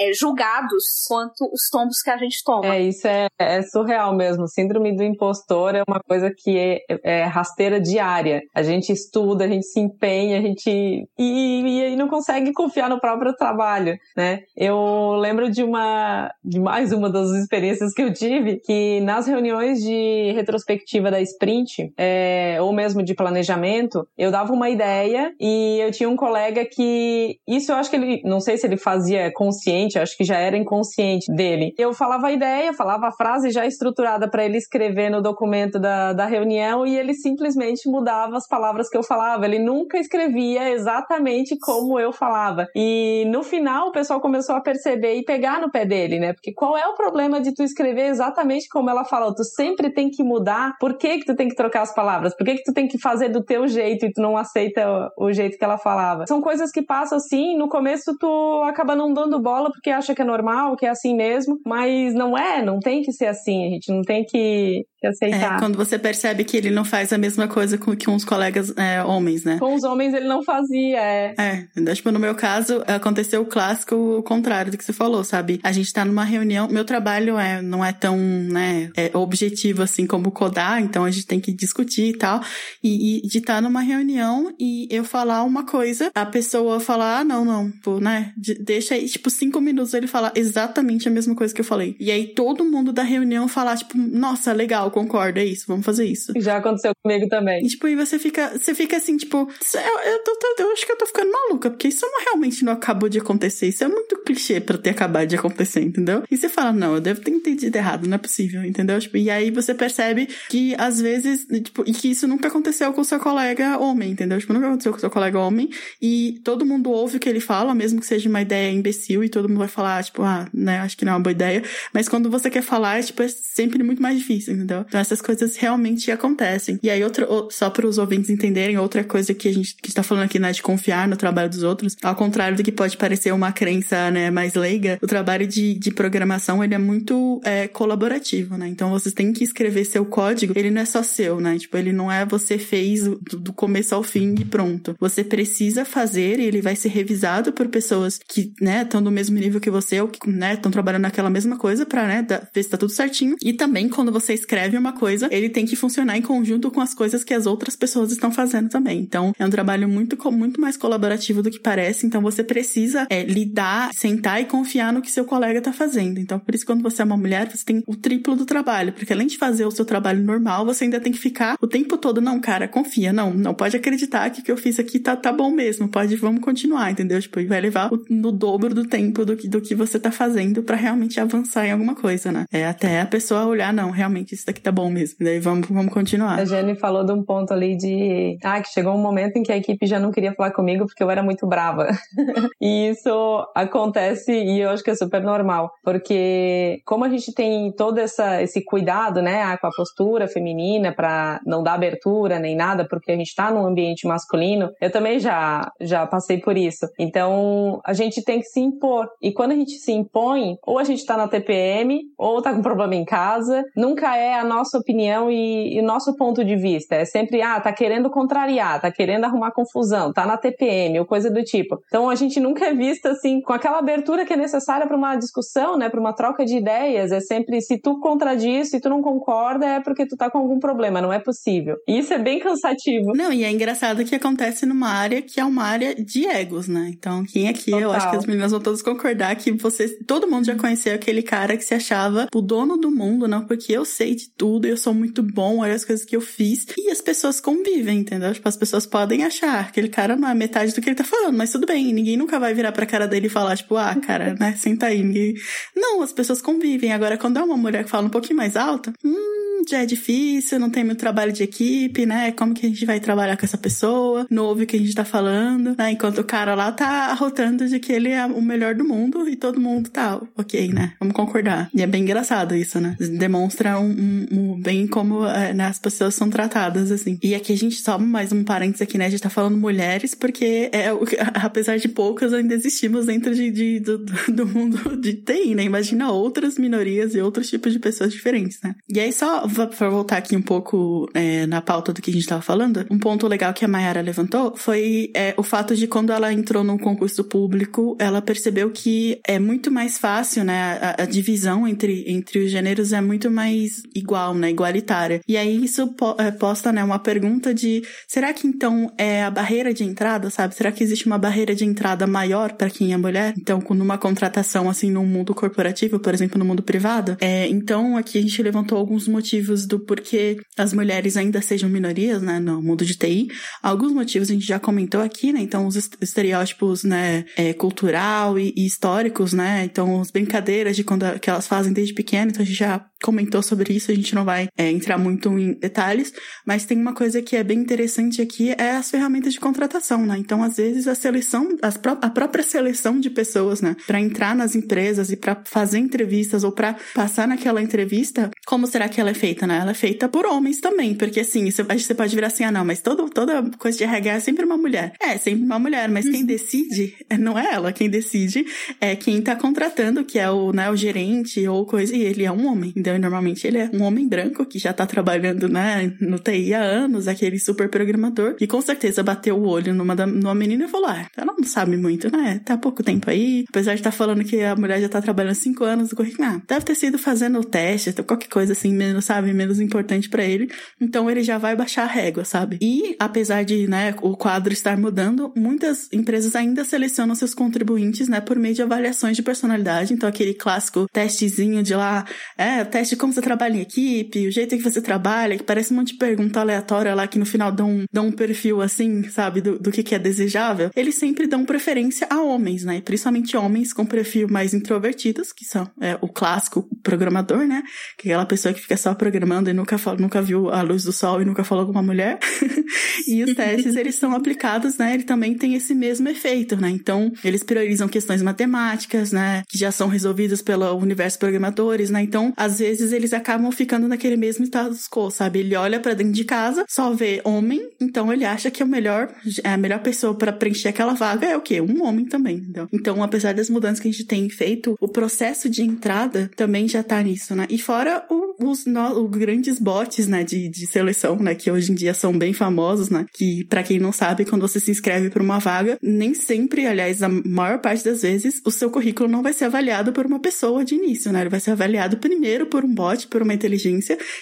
é, julgados quanto os tombos que a gente toma. É, isso é, é surreal mesmo. Síndrome do impostor é uma coisa que é, é rasteira diária. A gente estuda, a gente se empenha a gente e, e, não consegue confiar no próprio trabalho, né? Eu lembro de uma de mais uma das experiências que eu tive que nas reuniões de retrospectiva da sprint é, ou mesmo de planejamento eu dava uma ideia e eu tinha um colega que isso eu acho que ele não sei se ele fazia consciente, acho que já era inconsciente dele. Eu falava a ideia, falava a frase já estruturada para ele escrever no documento da, da reunião e ele simplesmente mudava as palavras que eu falava. Ele nunca escrevia escrevia exatamente como eu falava. E no final o pessoal começou a perceber e pegar no pé dele, né? Porque qual é o problema de tu escrever exatamente como ela falou? Tu sempre tem que mudar. Por que que tu tem que trocar as palavras? Por que que tu tem que fazer do teu jeito e tu não aceita o, jeito que ela falava? São coisas que passam assim, no começo tu acaba não dando bola porque acha que é normal, que é assim mesmo, mas não é, não tem que ser assim, a gente não tem que, que aceitar. É, quando você percebe que ele não faz a mesma coisa com que uns colegas é, homens, né? Com os homens ele não fazia, é. É, tipo, no meu caso, aconteceu o clássico contrário do que você falou, sabe? A gente tá numa reunião, meu trabalho é, não é tão, né, é objetivo assim como codar, então a gente tem que discutir e tal, e, e de estar tá numa reunião e eu falar uma coisa, a pessoa falar, ah, não, não, pô, né, deixa aí, tipo, cinco minutos ele falar exatamente a mesma coisa que eu falei. E aí todo mundo da reunião falar, tipo, nossa, legal, concordo, é isso, vamos fazer isso. Já aconteceu comigo também. E, tipo, e você fica, você fica assim, tipo, eu, eu, tô, eu acho que eu tô ficando maluca, porque isso não realmente não acabou de acontecer. Isso é muito clichê para ter acabado de acontecer, entendeu? E você fala, não, eu devo ter entendido errado, não é possível, entendeu? Tipo, e aí você percebe que às vezes, tipo, e que isso nunca aconteceu com o seu colega homem, entendeu? Tipo, nunca aconteceu com o seu colega homem e todo mundo ouve o que ele fala, mesmo que seja uma ideia imbecil e todo mundo vai falar, tipo, ah, né, acho que não é uma boa ideia. Mas quando você quer falar, é, tipo, é sempre muito mais difícil, entendeu? Então essas coisas realmente acontecem. E aí, outra, só para os ouvintes entenderem, outra coisa que a gente está falando aqui, né, de confiar no trabalho dos outros, ao contrário do que pode parecer uma crença, né, mais leiga, o trabalho de, de programação, ele é muito é, colaborativo, né? Então vocês têm que escrever seu código, ele não é só seu, né? Tipo, ele não é você fez do, do começo ao fim e pronto. Você precisa fazer e ele vai ser revisado por pessoas que, né, estão do mesmo nível que você ou que, né, estão trabalhando naquela mesma coisa para, né, ver se tá tudo certinho. E também quando você escreve uma coisa, ele tem que funcionar em conjunto com as coisas que as outras pessoas estão fazendo também. Então, é um trabalho muito, muito mais colaborativo do que parece. Então, você precisa é, lidar, sentar e confiar no que seu colega tá fazendo. Então, por isso, quando você é uma mulher, você tem o triplo do trabalho. Porque além de fazer o seu trabalho normal, você ainda tem que ficar o tempo todo, não, cara, confia, não, não pode acreditar que o que eu fiz aqui tá, tá bom mesmo. Pode, vamos continuar, entendeu? Tipo, e vai levar o, no dobro do tempo do que, do que você tá fazendo para realmente avançar em alguma coisa, né? É até a pessoa olhar, não, realmente isso daqui tá bom mesmo. Daí vamos, vamos continuar. A Jenny falou de um ponto ali de, ah, que chegou um momento em que a equipe já não queria falar comigo porque eu era muito brava. e isso acontece e eu acho que é super normal, porque como a gente tem todo essa, esse cuidado, né, com a postura feminina para não dar abertura nem nada, porque a gente está num ambiente masculino, eu também já já passei por isso. Então, a gente tem que se impor. E quando a gente se impõe, ou a gente está na TPM, ou está com problema em casa, nunca é a nossa opinião e, e o nosso ponto de vista. É sempre, ah, tá querendo contrariar, tá querendo arrumar confusão, tá na TPM ou coisa do tipo. Então a gente nunca é vista assim com aquela abertura que é necessária para uma discussão, né, para uma troca de ideias. É sempre se tu contradiz, se tu não concorda, é porque tu tá com algum problema, não é possível. E isso é bem cansativo. Não, e é engraçado que acontece numa área que é uma área de egos, né? Então, quem aqui, Total. eu acho que as meninas vão todas concordar que você, todo mundo já conheceu aquele cara que se achava o dono do mundo, não porque eu sei de tudo, eu sou muito bom, olha as coisas que eu fiz. E as pessoas convivem, entendeu? Tipo, as pessoas podem achar que aquele cara não é metade do que ele tá falando, mas tudo bem, ninguém nunca vai virar pra cara dele e falar, tipo, ah, cara, né, senta aí. Ninguém... Não, as pessoas convivem. Agora, quando é uma mulher que fala um pouquinho mais alto, hum, já é difícil, não tem muito trabalho de equipe, né? Como que a gente vai trabalhar com essa pessoa? Não ouve o que a gente tá falando, né? Enquanto o cara lá tá arrotando de que ele é o melhor do mundo e todo mundo tá, ok, né? Vamos concordar. E é bem engraçado isso, né? Demonstra um, um bem como é, né, as pessoas são tratadas, assim. E aqui a gente só mais um parênteses aqui, né? A gente tá falando mulheres porque, é, apesar de poucas, ainda existimos dentro de, de do, do mundo de TI, né? Imagina outras minorias e outros tipos de pessoas diferentes, né? E aí, só para voltar aqui um pouco é, na pauta do que a gente tava falando, um ponto legal que a Mayara levantou foi é, o fato de quando ela entrou num concurso público, ela percebeu que é muito mais fácil, né? A, a divisão entre, entre os gêneros é muito mais igual, né? Igualitária. E aí isso é, posta, né, uma pergunta de será que então é a barreira de entrada, sabe? Será que existe uma barreira de entrada maior para quem é mulher? Então, numa contratação assim no mundo corporativo, por exemplo, no mundo privado, é, então aqui a gente levantou alguns motivos do porquê as mulheres ainda sejam minorias, né, no mundo de TI. Alguns motivos a gente já comentou aqui, né? Então, os estereótipos, né, é, cultural e, e, históricos, né? Então, as brincadeiras de quando que elas fazem desde pequena, então a gente já comentou sobre isso, a gente não vai é, entrar muito em detalhes, mas tem uma coisa que é bem interessante aqui, é as ferramentas de contratação, né? Então, às vezes, a seleção, pró a própria seleção de pessoas, né, para entrar nas empresas e para fazer entrevistas ou para passar naquela entrevista, como será que ela é feita, né? Ela é feita por homens também, porque assim, você pode virar assim, ah, não, mas todo, toda coisa de RH é sempre uma mulher. É, sempre uma mulher, mas quem uhum. decide não é ela, quem decide é quem tá contratando, que é o, né, o gerente ou coisa, e ele é um homem. Então, normalmente ele é um homem branco que já tá trabalhando, né, no TI há anos, aquele super programador, e com certeza bateu o olho numa, numa menina e falou, ah, ela não sabe muito, né, tá há pouco tempo aí, apesar de estar tá falando que a mulher já tá trabalhando cinco anos no currículo, ah, deve ter sido fazendo o teste, qualquer coisa assim, menos, sabe, menos importante para ele, então ele já vai baixar a régua, sabe? E, apesar de, né, o quadro estar mudando, muitas empresas ainda selecionam seus contribuintes, né, por meio de avaliações de personalidade, então aquele clássico testezinho de lá, é, teste como você trabalha em equipe, o jeito que você trabalha, que parece um monte de pergunta aleatória lá que no final dão, dão um perfil assim, sabe, do, do que, que é desejável, eles sempre dão preferência a homens, né, principalmente homens com perfil mais introvertidos, que são é, o clássico programador, né, que é aquela pessoa que fica só programando e nunca, nunca viu a luz do sol e nunca falou com uma mulher. e os testes, eles são aplicados, né, ele também tem esse mesmo efeito, né, então eles priorizam questões matemáticas, né, que já são resolvidas pelo universo programadores, né, então às vezes eles acabam ficando naquele mesmo status quo, sabe? Ele olha para dentro de casa, só vê homem, então ele acha que é o melhor, é a melhor pessoa para preencher aquela vaga é o quê? Um homem também, entendeu? Então, apesar das mudanças que a gente tem feito, o processo de entrada também já tá nisso, né? E fora o, os, no, os grandes bots, né, de, de seleção, né, que hoje em dia são bem famosos, né? Que para quem não sabe, quando você se inscreve para uma vaga, nem sempre, aliás, a maior parte das vezes, o seu currículo não vai ser avaliado por uma pessoa de início, né? Ele vai ser avaliado primeiro por um bot, por uma inteligência,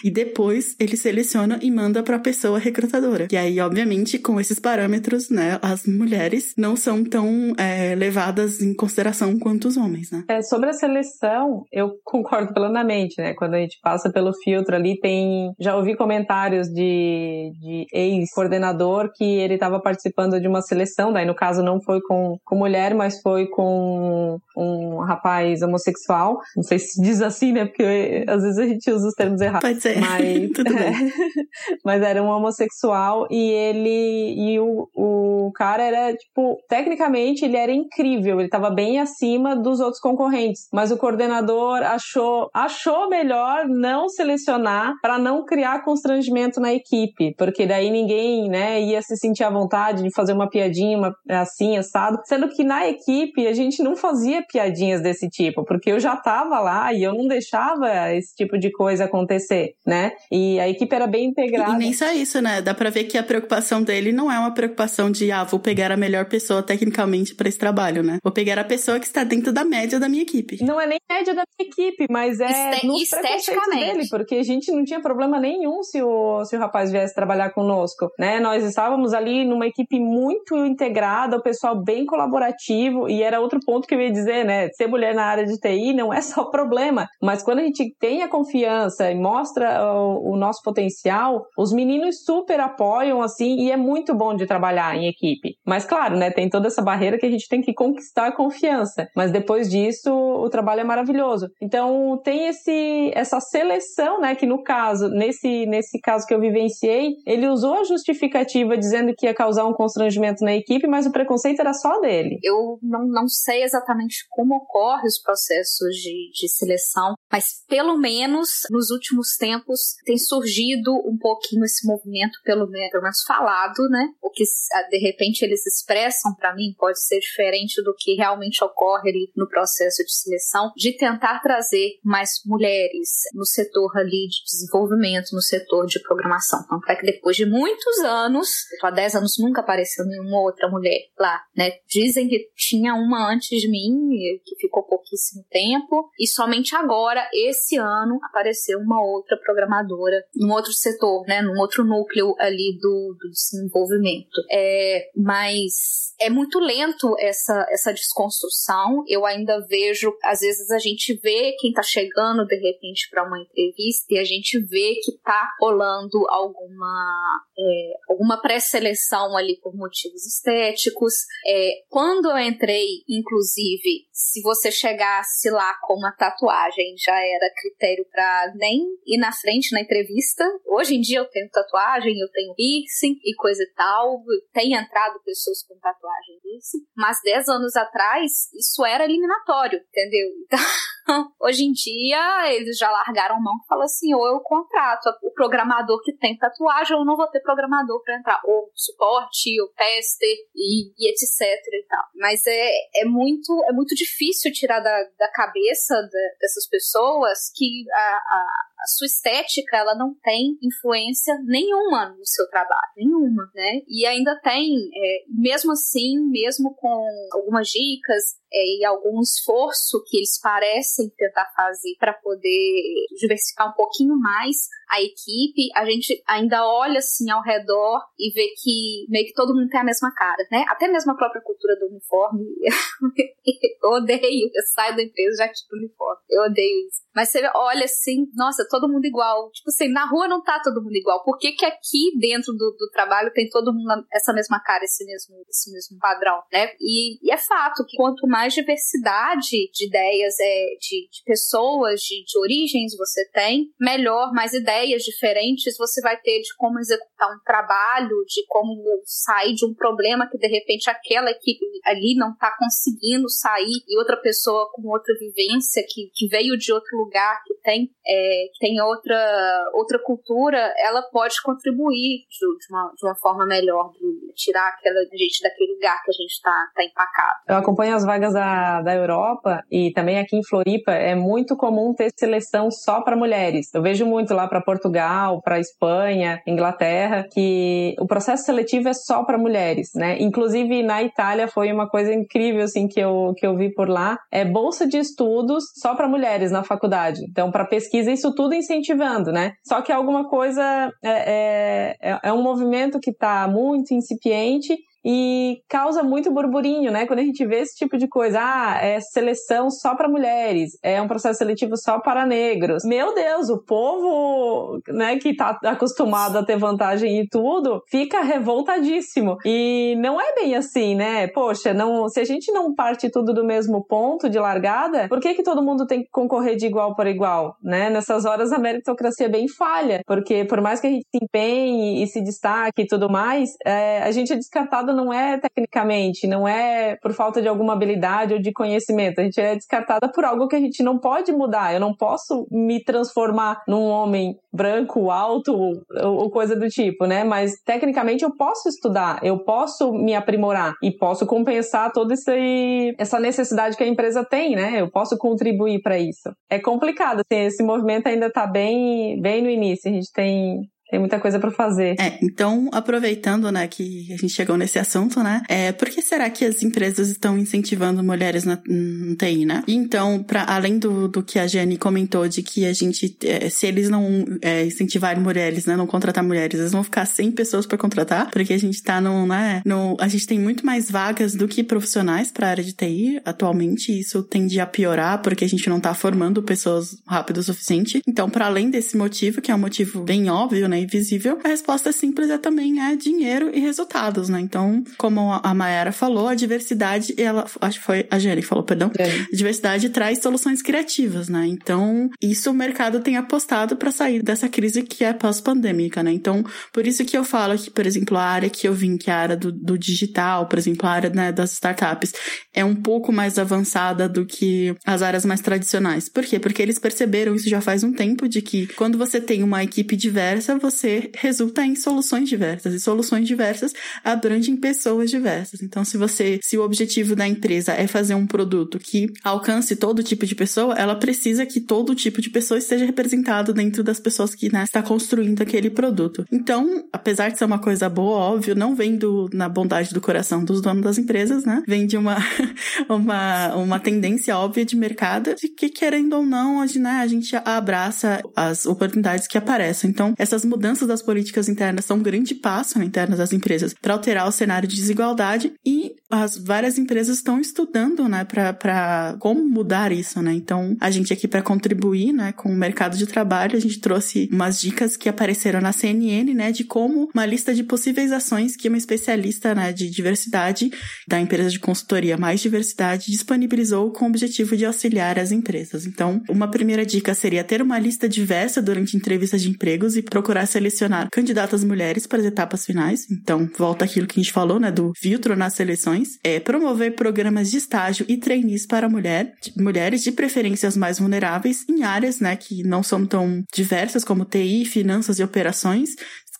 e depois ele seleciona e manda para a pessoa recrutadora. E aí, obviamente, com esses parâmetros, né, as mulheres não são tão é, levadas em consideração quanto os homens, né? É, sobre a seleção, eu concordo plenamente, né? Quando a gente passa pelo filtro ali, tem. Já ouvi comentários de, de ex-coordenador que ele estava participando de uma seleção, daí no caso não foi com, com mulher, mas foi com um rapaz homossexual. Não sei se diz assim, né? Porque às vezes a gente usa os termos errados. Pode ser. Mas, bem. mas era um homossexual e ele. E o, o cara era, tipo, tecnicamente ele era incrível, ele estava bem acima dos outros concorrentes. Mas o coordenador achou, achou melhor não não selecionar, para não criar constrangimento na equipe, porque daí ninguém, né, ia se sentir à vontade de fazer uma piadinha uma, assim, assado, sendo que na equipe a gente não fazia piadinhas desse tipo, porque eu já tava lá e eu não deixava esse tipo de coisa acontecer, né? E a equipe era bem integrada. E nem só isso, né? Dá pra ver que a preocupação dele não é uma preocupação de, ah, vou pegar a melhor pessoa tecnicamente para esse trabalho, né? Vou pegar a pessoa que está dentro da média da minha equipe. Não é nem média da minha equipe, mas é Este nos esteticamente. dele, porque a gente não tinha problema nenhum se o, se o rapaz viesse trabalhar conosco, né? Nós estávamos ali numa equipe muito integrada, o pessoal bem colaborativo, e era outro ponto que eu ia dizer, né? Ser mulher na área de TI não é só problema, mas quando a gente tem a confiança e mostra o, o nosso potencial, os meninos super apoiam, assim, e é muito bom de trabalhar em equipe. Mas claro, né? Tem toda essa barreira que a gente tem que conquistar a confiança. Mas depois disso, o trabalho é maravilhoso. Então, tem esse, essa seleção, né? Que no caso, nesse, nesse caso que eu vivenciei, ele usou a justificativa dizendo que ia causar um constrangimento na equipe, mas o preconceito era só dele. Eu não, não sei exatamente como ocorre os processos de, de seleção, mas pelo menos nos últimos tempos tem surgido um pouquinho esse movimento, pelo menos falado, né? O que de repente eles expressam para mim pode ser diferente do que realmente ocorre ali no processo de seleção, de tentar trazer mais mulheres no setor ali de desenvolvimento, no setor de programação. Então, é que depois de muitos anos, há 10 anos nunca apareceu nenhuma outra mulher lá, né? Dizem que tinha uma antes de mim, que ficou pouquíssimo tempo, e somente agora, esse ano, apareceu uma outra programadora num outro setor, né? Num outro núcleo ali do, do desenvolvimento. É, mas é muito lento essa, essa desconstrução. Eu ainda vejo, às vezes a gente vê quem tá chegando de repente para uma entrevista e a gente vê que tá rolando alguma, é, alguma pré-seleção ali por motivos estéticos. É, quando eu entrei, inclusive, se você chegasse lá com uma tatuagem, já era critério para nem ir na frente na entrevista. Hoje em dia eu tenho tatuagem, eu tenho piercing e coisa e tal. Tem entrado pessoas com tatuagem piercing. Mas 10 anos atrás, isso era eliminatório, entendeu? Então, hoje em dia, eles já largaram mão e falam assim: ou eu contrato o programador que tem tatuagem, ou não vou ter programador para entrar. Ou suporte, ou tester, e, e etc e tal. Mas é, é, muito, é muito difícil tirar da, da cabeça de, dessas pessoas que a, a, a, sua estética ela não tem influência nenhuma no seu trabalho, nenhuma, né? E ainda tem, é, mesmo assim, mesmo com algumas dicas, é, e algum esforço que eles parecem tentar fazer para poder diversificar um pouquinho mais a equipe, a gente ainda olha assim ao redor e vê que meio que todo mundo tem a mesma cara, né? Até mesmo a própria cultura do uniforme. eu odeio, eu saio da empresa já tipo uniforme. Eu odeio isso. Mas você olha assim, nossa, todo mundo igual. Tipo assim, na rua não tá todo mundo igual. Por que, que aqui dentro do, do trabalho tem todo mundo essa mesma cara, esse mesmo, esse mesmo padrão, né? E, e é fato que quanto mais diversidade de ideias, é, de, de pessoas, de, de origens você tem, melhor, mais ideias diferentes você vai ter de como executar um trabalho, de como sair de um problema que de repente aquela equipe ali não tá conseguindo sair e outra pessoa com outra vivência que, que veio de outro lugar, que tem, é, tem outra, outra cultura, ela pode contribuir de, de, uma, de uma forma melhor, de tirar aquela gente daquele lugar que a gente está tá empacado. Eu acompanho as vagas da, da Europa e também aqui em Floripa é muito comum ter seleção só para mulheres. Eu vejo muito lá para Portugal, para Espanha, Inglaterra, que o processo seletivo é só para mulheres, né? Inclusive na Itália foi uma coisa incrível assim que eu, que eu vi por lá. É bolsa de estudos só para mulheres na faculdade. Então, para pesquisa, isso tudo incentivando, né? Só que alguma coisa é, é, é um movimento que está muito incipiente e causa muito burburinho, né? Quando a gente vê esse tipo de coisa, ah, é seleção só para mulheres, é um processo seletivo só para negros. Meu Deus, o povo, né, que tá acostumado a ter vantagem e tudo, fica revoltadíssimo. E não é bem assim, né? Poxa, não, se a gente não parte tudo do mesmo ponto de largada, por que que todo mundo tem que concorrer de igual para igual, né? Nessas horas a meritocracia é bem falha, porque por mais que a gente se empenhe e se destaque e tudo mais, é, a gente é descartado descartado não é tecnicamente, não é por falta de alguma habilidade ou de conhecimento. A gente é descartada por algo que a gente não pode mudar. Eu não posso me transformar num homem branco, alto ou, coisa do tipo, né? Mas tecnicamente eu posso estudar, eu posso me aprimorar e posso compensar toda essa necessidade que a empresa tem, né? Eu posso contribuir para isso. É complicado, assim, esse movimento ainda está bem, bem no início. A gente tem tem muita coisa para fazer. É, então, aproveitando, né, que a gente chegou nesse assunto, né, é, por que será que as empresas estão incentivando mulheres na, TI, né? Então, para além do, do que a Jenny comentou, de que a gente, é, se eles não é, incentivarem mulheres, né, não contratar mulheres, eles vão ficar sem pessoas para contratar, porque a gente tá num, né, no, a gente tem muito mais vagas do que profissionais para a área de TI atualmente, isso tende a piorar, porque a gente não tá formando pessoas rápido o suficiente. Então, para além desse motivo, que é um motivo bem óbvio, né, invisível, a resposta simples é também é dinheiro e resultados, né? Então, como a Mayara falou, a diversidade, ela, acho que foi a Jenny que falou, perdão, é. a diversidade traz soluções criativas, né? Então, isso o mercado tem apostado para sair dessa crise que é pós-pandêmica, né? Então, por isso que eu falo que, por exemplo, a área que eu vim, que é a área do, do digital, por exemplo, a área né, das startups, é um pouco mais avançada do que as áreas mais tradicionais. Por quê? Porque eles perceberam isso já faz um tempo de que quando você tem uma equipe diversa, você você resulta em soluções diversas. E soluções diversas abrangem pessoas diversas. Então, se você, se o objetivo da empresa é fazer um produto que alcance todo tipo de pessoa, ela precisa que todo tipo de pessoa esteja representado dentro das pessoas que né, está construindo aquele produto. Então, apesar de ser uma coisa boa, óbvio, não vem do, na bondade do coração dos donos das empresas, né? Vem de uma, uma, uma tendência óbvia de mercado de que, querendo ou não, hoje, né, a gente abraça as oportunidades que aparecem. Então, essas mudanças mudanças das políticas internas são um grande passo internas das empresas para alterar o cenário de desigualdade e as várias empresas estão estudando, né, para como mudar isso, né? Então, a gente aqui para contribuir, né, com o mercado de trabalho, a gente trouxe umas dicas que apareceram na CNN, né, de como uma lista de possíveis ações que uma especialista, né, de diversidade da empresa de consultoria Mais Diversidade disponibilizou com o objetivo de auxiliar as empresas. Então, uma primeira dica seria ter uma lista diversa durante entrevistas de empregos e procurar selecionar candidatas mulheres para as etapas finais. Então, volta aquilo que a gente falou, né, do filtro nas seleções. É promover programas de estágio e trainees para mulher, mulheres de preferências mais vulneráveis em áreas, né, que não são tão diversas como TI, finanças e operações,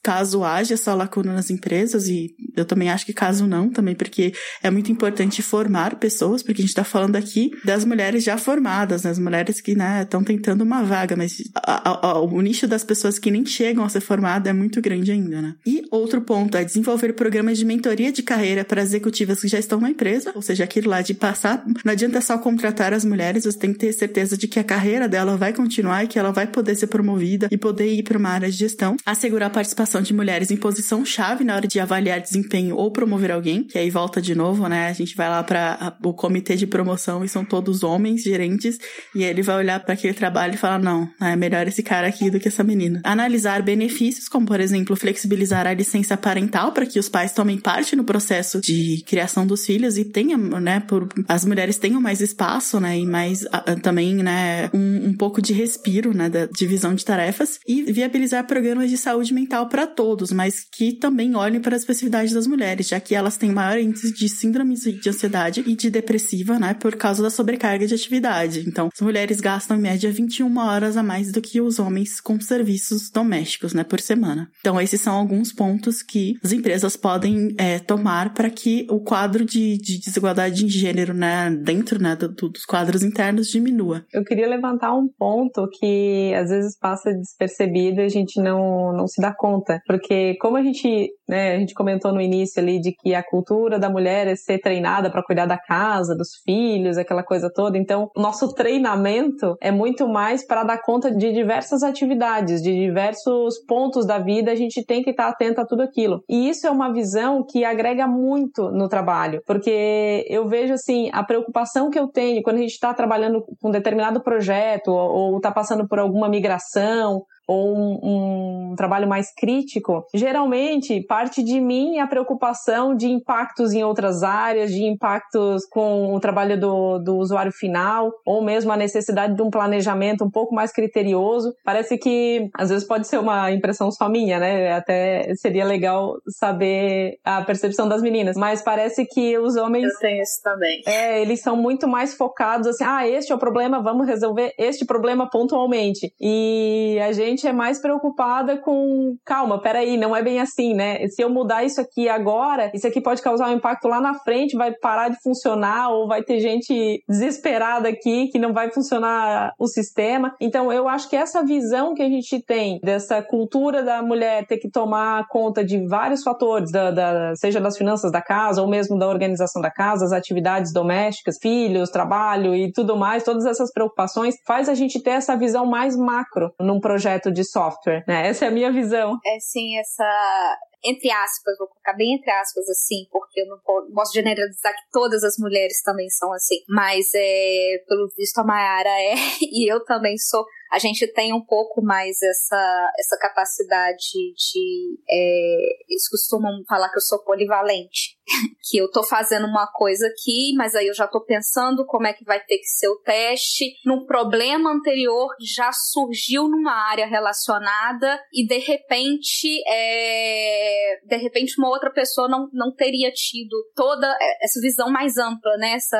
caso haja essa lacuna nas empresas, e eu também acho que caso não, também, porque é muito importante formar pessoas, porque a gente está falando aqui das mulheres já formadas, né? As mulheres que, né, estão tentando uma vaga, mas a, a, o nicho das pessoas que nem chegam a ser formadas é muito grande ainda, né? E outro ponto é desenvolver programas de mentoria de carreira para executivas que já estão na empresa, ou seja, aquilo lá de passar, não adianta só contratar as mulheres, você tem que ter certeza de que a carreira dela vai continuar e que ela vai poder ser promovida e poder ir para uma área de gestão, assegurar a participação participação de mulheres em posição chave na hora de avaliar desempenho ou promover alguém, que aí volta de novo, né? A gente vai lá para o comitê de promoção e são todos homens gerentes e ele vai olhar para aquele trabalho e falar: "Não, é melhor esse cara aqui do que essa menina". Analisar benefícios, como por exemplo, flexibilizar a licença parental para que os pais tomem parte no processo de criação dos filhos e tenham, né, por as mulheres tenham mais espaço, né, e mais também, né, um, um pouco de respiro, né, da divisão de tarefas e viabilizar programas de saúde mental para para todos, mas que também olhem para as especificidades das mulheres, já que elas têm maior índice de síndrome de ansiedade e de depressiva, né, por causa da sobrecarga de atividade. Então, as mulheres gastam em média 21 horas a mais do que os homens com serviços domésticos, né, por semana. Então, esses são alguns pontos que as empresas podem é, tomar para que o quadro de, de, desigualdade de gênero, né, dentro, né, do, dos quadros internos diminua. Eu queria levantar um ponto que às vezes passa despercebido e a gente não, não se dá conta porque como a gente, né, a gente comentou no início ali de que a cultura da mulher é ser treinada para cuidar da casa, dos filhos, aquela coisa toda, então nosso treinamento é muito mais para dar conta de diversas atividades, de diversos pontos da vida, a gente tem que estar atento a tudo aquilo. E isso é uma visão que agrega muito no trabalho, porque eu vejo assim, a preocupação que eu tenho quando a gente está trabalhando com um determinado projeto ou está passando por alguma migração ou um, um trabalho mais crítico, geralmente parte de mim a preocupação de impactos em outras áreas, de impactos com o trabalho do, do usuário final, ou mesmo a necessidade de um planejamento um pouco mais criterioso. Parece que às vezes pode ser uma impressão só minha, né? Até seria legal saber a percepção das meninas, mas parece que os homens. Eu tenho isso também. É, eles são muito mais focados assim, ah, este é o problema, vamos resolver este problema pontualmente. E a gente é mais preocupada com, calma, peraí, não é bem assim, né? Se eu mudar isso aqui agora, isso aqui pode causar um impacto lá na frente, vai parar de funcionar, ou vai ter gente desesperada aqui que não vai funcionar o sistema. Então, eu acho que essa visão que a gente tem dessa cultura da mulher ter que tomar conta de vários fatores, da, da, seja das finanças da casa ou mesmo da organização da casa, as atividades domésticas, filhos, trabalho e tudo mais, todas essas preocupações, faz a gente ter essa visão mais macro num projeto de software. Né? Essa é a minha visão. É sim, essa entre aspas, vou colocar bem entre aspas assim, porque eu não posso generalizar que todas as mulheres também são assim, mas é, pelo visto a Mayara é, e eu também sou a gente tem um pouco mais essa, essa capacidade de. É, eles costumam falar que eu sou polivalente. que eu tô fazendo uma coisa aqui, mas aí eu já tô pensando como é que vai ter que ser o teste. Num problema anterior já surgiu numa área relacionada e de repente, é, de repente uma outra pessoa não, não teria tido toda essa visão mais ampla, né? Essa,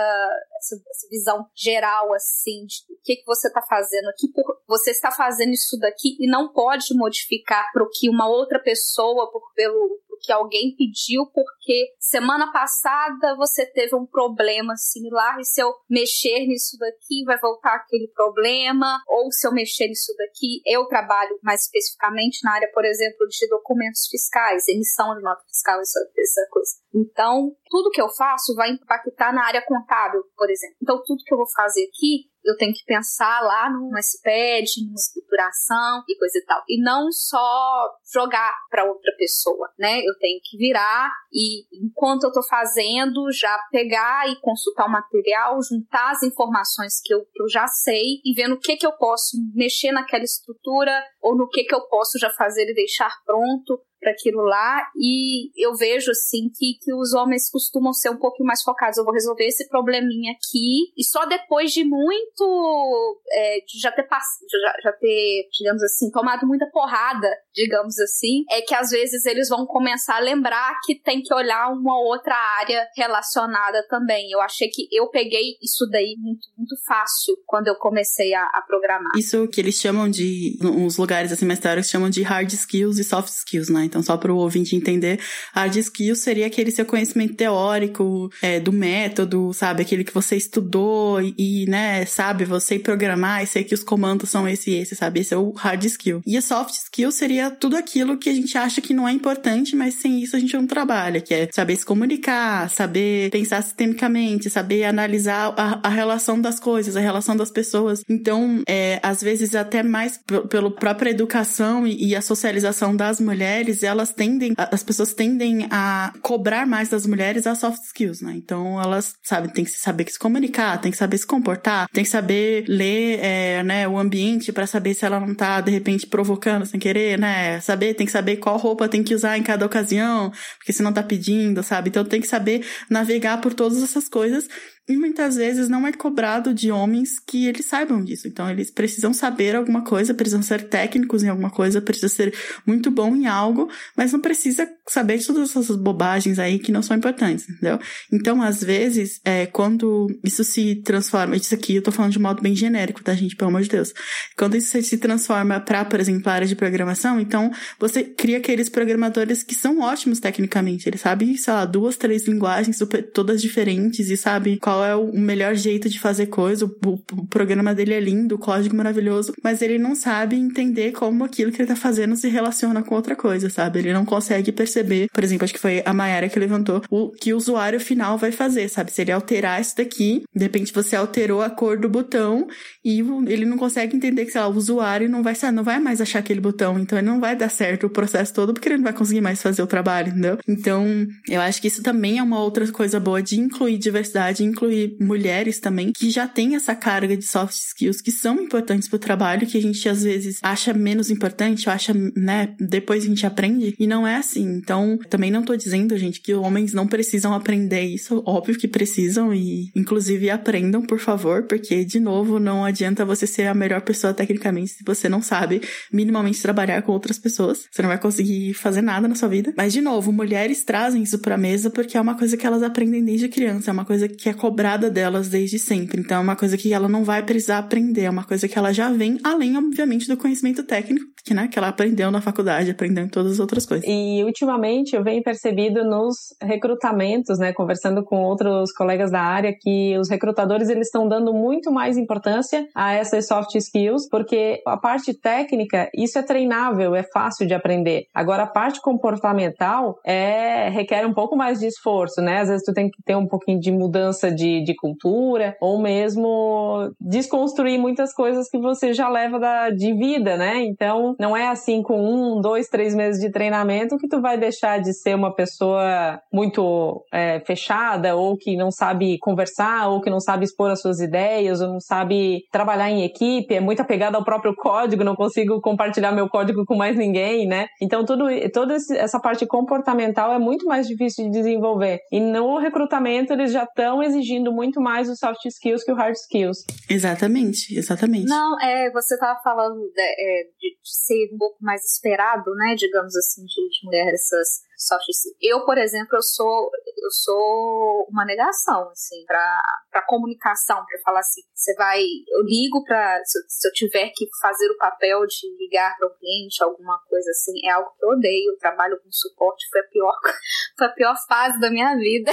essa, essa visão geral, assim, de o que, que você tá fazendo aqui por você está fazendo isso daqui e não pode modificar para o que uma outra pessoa, por, pelo, que alguém pediu, porque semana passada você teve um problema similar e se eu mexer nisso daqui vai voltar aquele problema, ou se eu mexer nisso daqui, eu trabalho mais especificamente na área, por exemplo, de documentos fiscais, emissão de nota fiscal, essa, essa coisa. Então, tudo que eu faço vai impactar na área contábil, por exemplo. Então, tudo que eu vou fazer aqui eu tenho que pensar lá no SPED, numa escrituração e coisa e tal. E não só jogar para outra pessoa, né? Eu tenho que virar e, enquanto eu estou fazendo, já pegar e consultar o material, juntar as informações que eu, que eu já sei e vendo o que, que eu posso mexer naquela estrutura ou no que, que eu posso já fazer e deixar pronto para aquilo lá e eu vejo assim que, que os homens costumam ser um pouco mais focados. Eu vou resolver esse probleminha aqui e só depois de muito é, de já ter passado, já, já ter, digamos assim, tomado muita porrada, digamos assim, é que às vezes eles vão começar a lembrar que tem que olhar uma outra área relacionada também. Eu achei que eu peguei isso daí muito, muito fácil quando eu comecei a, a programar. Isso que eles chamam de, uns lugares assim mais teóricos chamam de hard skills e soft skills, né? Então, só para o ouvinte entender, hard skills seria aquele seu conhecimento teórico é, do método, sabe? Aquele que você estudou e, e, né, sabe, você programar e sei que os comandos são esse e esse, sabe? Esse é o hard skill. E a soft skill seria tudo aquilo que a gente acha que não é importante, mas sem isso a gente não trabalha, que é saber se comunicar, saber pensar sistemicamente, saber analisar a, a relação das coisas, a relação das pessoas. Então, é, às vezes até mais pela própria educação e, e a socialização das mulheres, elas tendem, as pessoas tendem a cobrar mais das mulheres as soft skills, né? Então elas, sabe, tem que saber se comunicar, tem que saber se comportar, tem que saber ler, é, né, o ambiente para saber se ela não tá, de repente, provocando sem querer, né? Saber, tem que saber qual roupa tem que usar em cada ocasião, porque se não tá pedindo, sabe? Então tem que saber navegar por todas essas coisas e muitas vezes não é cobrado de homens que eles saibam disso. Então, eles precisam saber alguma coisa, precisam ser técnicos em alguma coisa, precisam ser muito bom em algo, mas não precisa saber de todas essas bobagens aí que não são importantes, entendeu? Então, às vezes, é, quando isso se transforma, isso aqui eu tô falando de modo bem genérico, tá, gente? Pelo amor de Deus. Quando isso se transforma para, por exemplo, a área de programação, então você cria aqueles programadores que são ótimos tecnicamente. Eles sabem, sei lá, duas, três linguagens super, todas diferentes e sabe qual é o melhor jeito de fazer coisa, o, o, programa dele é lindo, o código maravilhoso, mas ele não sabe entender como aquilo que ele tá fazendo se relaciona com outra coisa, sabe? Ele não consegue perceber, por exemplo, acho que foi a Mayara que levantou, o que o usuário final vai fazer, sabe? Se ele alterar isso daqui, de repente você alterou a cor do botão e ele não consegue entender que, sei lá, o usuário não vai, não vai mais achar aquele botão, então ele não vai dar certo o processo todo porque ele não vai conseguir mais fazer o trabalho, entendeu? Então, eu acho que isso também é uma outra coisa boa de incluir diversidade, incluir incluir mulheres também, que já têm essa carga de soft skills que são importantes pro trabalho, que a gente às vezes acha menos importante, ou acha, né, depois a gente aprende, e não é assim. Então, também não tô dizendo, gente, que homens não precisam aprender isso, óbvio que precisam, e inclusive aprendam, por favor, porque, de novo, não adianta você ser a melhor pessoa tecnicamente se você não sabe minimamente trabalhar com outras pessoas. Você não vai conseguir fazer nada na sua vida. Mas, de novo, mulheres trazem isso pra mesa porque é uma coisa que elas aprendem desde criança, é uma coisa que é cobrada delas desde sempre. Então, é uma coisa que ela não vai precisar aprender, é uma coisa que ela já vem, além, obviamente, do conhecimento técnico que, né, que ela aprendeu na faculdade, aprendeu em todas as outras coisas. E, ultimamente, eu venho percebido nos recrutamentos, né, conversando com outros colegas da área, que os recrutadores, eles estão dando muito mais importância a essas soft skills, porque a parte técnica, isso é treinável, é fácil de aprender. Agora, a parte comportamental é, requer um pouco mais de esforço, né? Às vezes tu tem que ter um pouquinho de mudança de, de cultura, ou mesmo desconstruir muitas coisas que você já leva da, de vida, né? Então, não é assim com um, dois, três meses de treinamento que tu vai deixar de ser uma pessoa muito é, fechada, ou que não sabe conversar, ou que não sabe expor as suas ideias, ou não sabe trabalhar em equipe, é muito apegada ao próprio código, não consigo compartilhar meu código com mais ninguém, né? Então, tudo, toda essa parte comportamental é muito mais difícil de desenvolver. E no recrutamento, eles já estão exigindo muito mais os soft skills que o hard skills. Exatamente, exatamente. Não, é, você estava falando de, é, de, ser um pouco mais esperado, né, digamos assim, de, de mulher essas soft skills. Eu, por exemplo, eu sou eu sou uma negação, assim, para comunicação, para falar assim, você vai, eu ligo para se, se, eu tiver que fazer o papel de ligar para o cliente, alguma coisa assim, é algo que eu odeio. Eu trabalho com suporte, foi a pior, foi a pior fase da minha vida.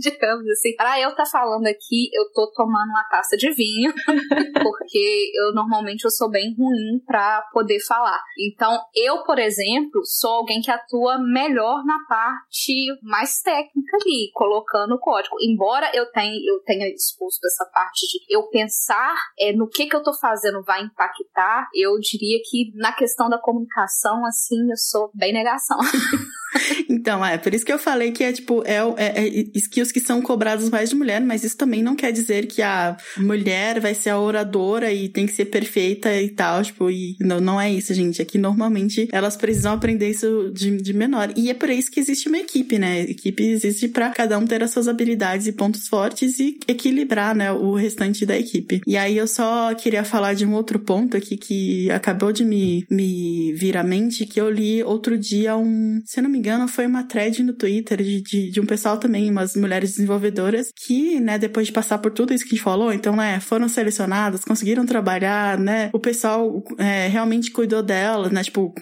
digamos assim. Para eu estar tá falando aqui, eu tô tomando uma taça de vinho, porque eu normalmente eu sou bem ruim para poder falar. Então, eu, por exemplo, sou alguém que atua melhor na parte mais técnica ali, colocando o código. Embora eu tenha, eu tenha exposto essa parte de eu pensar é, no que que eu tô fazendo vai impactar, eu diria que na questão da comunicação, assim, eu sou bem negação. então, é por isso que eu falei que é tipo, é, é, é, skills que são cobrados mais de mulher, mas isso também não quer dizer que a mulher vai ser a oradora e tem que ser perfeita e tal, tipo, e não, não é isso, gente. É que normalmente elas precisam aprender isso de, de menor. E é por isso que existe uma equipe, né? Equipe existe para cada um ter as suas habilidades e pontos fortes e equilibrar, né, o restante da equipe. E aí eu só queria falar de um outro ponto aqui que acabou de me, me vir à mente, que eu li outro dia um, se eu não me engano, foi uma thread no Twitter de, de, de, um pessoal também, umas mulheres desenvolvedoras, que, né, depois de passar por tudo isso que a gente falou, então, né, foram selecionadas, conseguiram trabalhar, né, o pessoal é, realmente cuidou delas, né, tipo,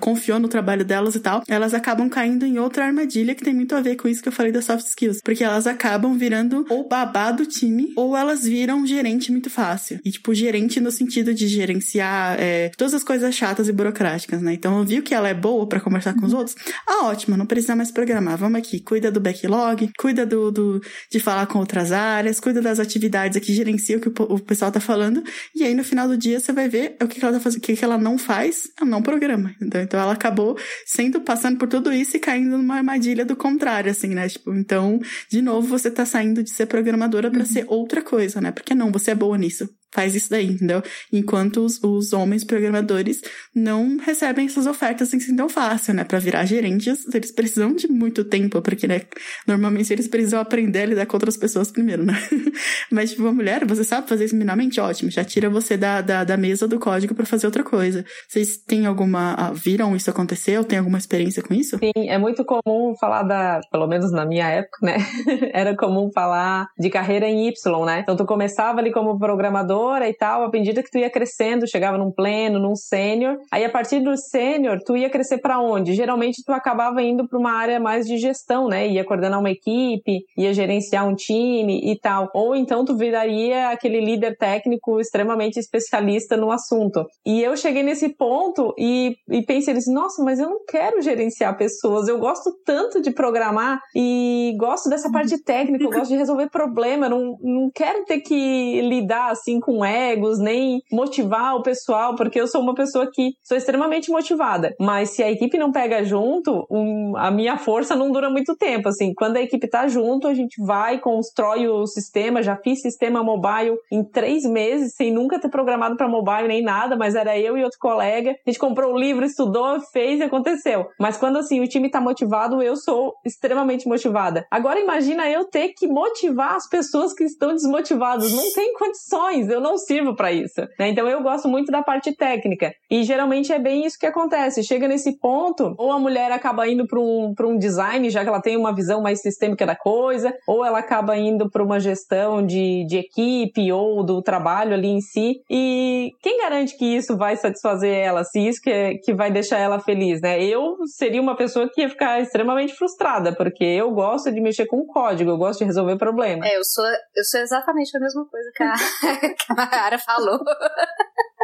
confiou no trabalho delas e tal, elas acabam caindo em outra armadilha que tem muito a ver com isso que eu falei das soft skills, porque elas acabam virando ou babá do time, ou elas viram gerente muito fácil. E, tipo, gerente no sentido de gerenciar é, todas as coisas chatas e burocráticas, né? Então, viu que ela é boa para conversar com os outros? Ah, ótimo, não precisa mais programar. Vamos aqui, cuida do backlog, cuida do, do de falar com outras áreas, cuida das atividades aqui, gerencia o que o, o pessoal tá falando. E aí no final do dia você vai ver o que, que ela tá fazendo, o que, que ela não faz, ela não programa. Então, então ela acabou sendo passando por tudo isso e caindo numa armadilha do contrário, assim, né? Tipo, então, de novo, você tá saindo de ser programadora para uhum. ser outra coisa, né? Porque não, você é boa nisso faz isso daí, entendeu? Enquanto os, os homens programadores não recebem essas ofertas assim tão fácil, né? Para virar gerentes, eles precisam de muito tempo, porque, né? Normalmente eles precisam aprender a lidar com outras pessoas primeiro, né? Mas, tipo, uma mulher, você sabe fazer isso minimamente? Ótimo, já tira você da, da, da mesa do código para fazer outra coisa. Vocês têm alguma. Ah, viram isso acontecer ou têm alguma experiência com isso? Sim, é muito comum falar da. Pelo menos na minha época, né? Era comum falar de carreira em Y, né? Então tu começava ali como programador e tal, à medida que tu ia crescendo, chegava num pleno, num sênior. Aí a partir do sênior, tu ia crescer para onde? Geralmente tu acabava indo para uma área mais de gestão, né? Ia coordenar uma equipe, ia gerenciar um time e tal. Ou então tu viraria aquele líder técnico extremamente especialista no assunto. E eu cheguei nesse ponto e, e pensei assim, nossa, mas eu não quero gerenciar pessoas, eu gosto tanto de programar e gosto dessa parte técnica, eu gosto de resolver problema, não, não quero ter que lidar assim com com egos, nem motivar o pessoal, porque eu sou uma pessoa que sou extremamente motivada. Mas se a equipe não pega junto, um, a minha força não dura muito tempo. Assim, quando a equipe tá junto, a gente vai, constrói o sistema. Já fiz sistema mobile em três meses, sem nunca ter programado para mobile nem nada, mas era eu e outro colega. A gente comprou o livro, estudou, fez e aconteceu. Mas quando assim o time tá motivado, eu sou extremamente motivada. Agora imagina eu ter que motivar as pessoas que estão desmotivadas. Não tem condições, eu não sirvo para isso. Né? Então eu gosto muito da parte técnica. E geralmente é bem isso que acontece. Chega nesse ponto, ou a mulher acaba indo para um, um design, já que ela tem uma visão mais sistêmica da coisa, ou ela acaba indo para uma gestão de, de equipe ou do trabalho ali em si. E quem garante que isso vai satisfazer ela, se isso que, é, que vai deixar ela feliz, né? Eu seria uma pessoa que ia ficar extremamente frustrada, porque eu gosto de mexer com código, eu gosto de resolver problemas. É, eu sou, eu sou exatamente a mesma coisa que a, a Mayara falou.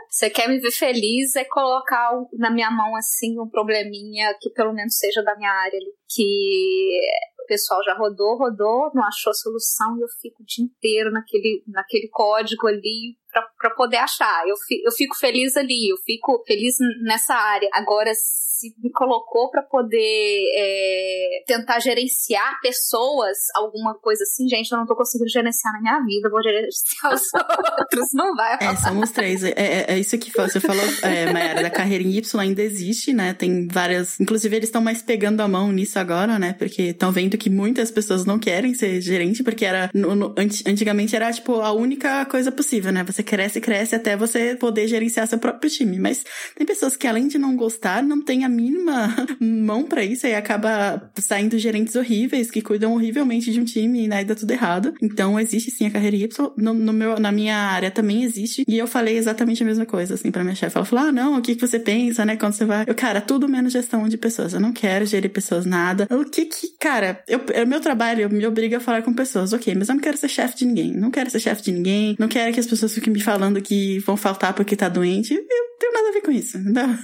Você quer me ver feliz é colocar na minha mão assim um probleminha que pelo menos seja da minha área ali, que o pessoal já rodou, rodou, não achou solução e eu fico o dia inteiro naquele, naquele código ali para poder achar. Eu eu fico feliz ali, eu fico feliz nessa área. Agora, se me colocou para poder é, tentar gerenciar pessoas, alguma coisa assim, gente, eu não tô conseguindo gerenciar na minha vida, vou gerenciar os outros, não vai É, somos três. É, é, é isso que você falou, é, Mayara, da carreira em Y ainda existe, né? Tem várias. Inclusive, eles estão mais pegando a mão nisso agora, né? Porque estão vendo que muitas pessoas não querem ser gerente, porque era. No, no, antigamente era, tipo, a única coisa possível, né? Você cresce, cresce até você poder gerenciar seu próprio time. Mas tem pessoas que, além de não gostar, não tem a mínima mão para isso e acaba saindo gerentes horríveis que cuidam horrivelmente de um time e né, dá tudo errado. Então, existe sim a carreira Y. No, no, meu, na minha área também existe. E eu falei exatamente a mesma coisa, assim, pra minha chefe. Ela falou: ah, não, o que, que você pensa, né, quando você vai. Eu, cara, tudo menos gestão de pessoas. Eu não quero gerir pessoas, nada. O que que, cara, eu, o meu trabalho me obriga a falar com pessoas, ok, mas eu não quero ser chefe de ninguém. Não quero ser chefe de ninguém. Não quero que as pessoas fiquem me falando que vão faltar porque tá doente. Eu tenho nada a ver com isso. Não.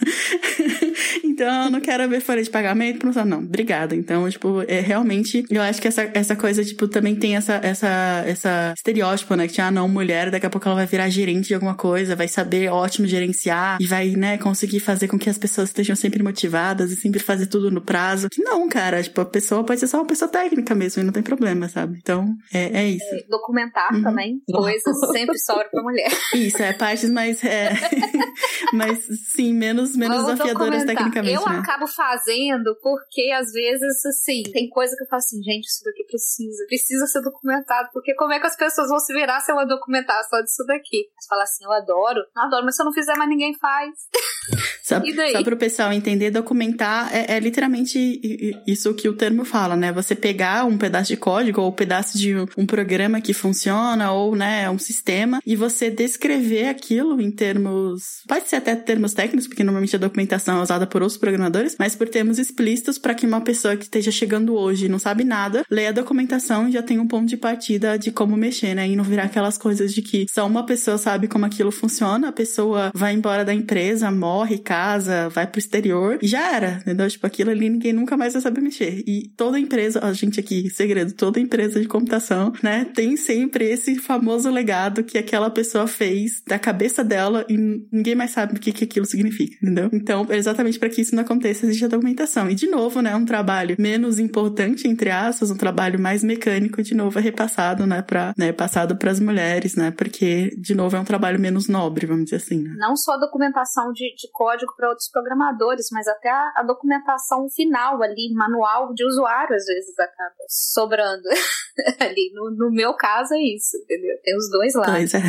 então, eu não quero ver folha de pagamento. Não, não, obrigada. Então, tipo, é realmente, eu acho que essa, essa coisa, tipo, também tem essa, essa, essa estereótipo, né? Que, ah, não, mulher, daqui a pouco ela vai virar gerente de alguma coisa, vai saber ótimo gerenciar e vai, né, conseguir fazer com que as pessoas estejam sempre motivadas e sempre fazer tudo no prazo. Não, cara, tipo, a pessoa pode ser só uma pessoa técnica mesmo e não tem problema, sabe? Então, é, é isso. Documentar uhum. também, coisas sempre sobra pra mulher. Isso, é partes mais, é, mas sim, menos, menos desafiadoras tecnicamente. Eu né? acabo fazendo porque às vezes, assim, tem coisa que eu falo assim, gente, isso daqui precisa, precisa ser documentado, porque como é que as pessoas vão se virar se eu documentar só disso daqui? Mas fala assim, eu adoro, não adoro, mas se eu não fizer, mais ninguém faz. Só, só para o pessoal entender, documentar é, é, literalmente isso que o termo fala, né? Você pegar um pedaço de código ou um pedaço de um programa que funciona ou, né, um sistema e você descrever aquilo em termos, pode ser até termos técnicos, porque normalmente a documentação é usada por outros programadores, mas por termos explícitos para que uma pessoa que esteja chegando hoje e não sabe nada, leia a documentação e já tenha um ponto de partida de como mexer, né? E não virar aquelas coisas de que só uma pessoa sabe como aquilo funciona, a pessoa vai embora da empresa, morre, casa, vai pro exterior e já era, entendeu? Tipo, aquilo ali ninguém nunca mais vai saber mexer. E toda empresa, a gente aqui, segredo, toda empresa de computação, né, tem sempre esse famoso legado que aquela pessoa fez da cabeça dela e ninguém mais sabe o que, que aquilo significa, entendeu? Então, exatamente para que isso não aconteça, existe a documentação. E de novo, né, um trabalho menos importante, entre aspas, um trabalho mais mecânico, de novo é repassado, né, pra, né, passado para as mulheres, né, porque, de novo, é um trabalho menos nobre, vamos dizer assim, né? Não só a documentação de, de código código para outros programadores, mas até a, a, documentação final ali, manual de usuário, às vezes acaba sobrando ali. No, no, meu caso é isso, entendeu? Tem os dois lados. Pois é.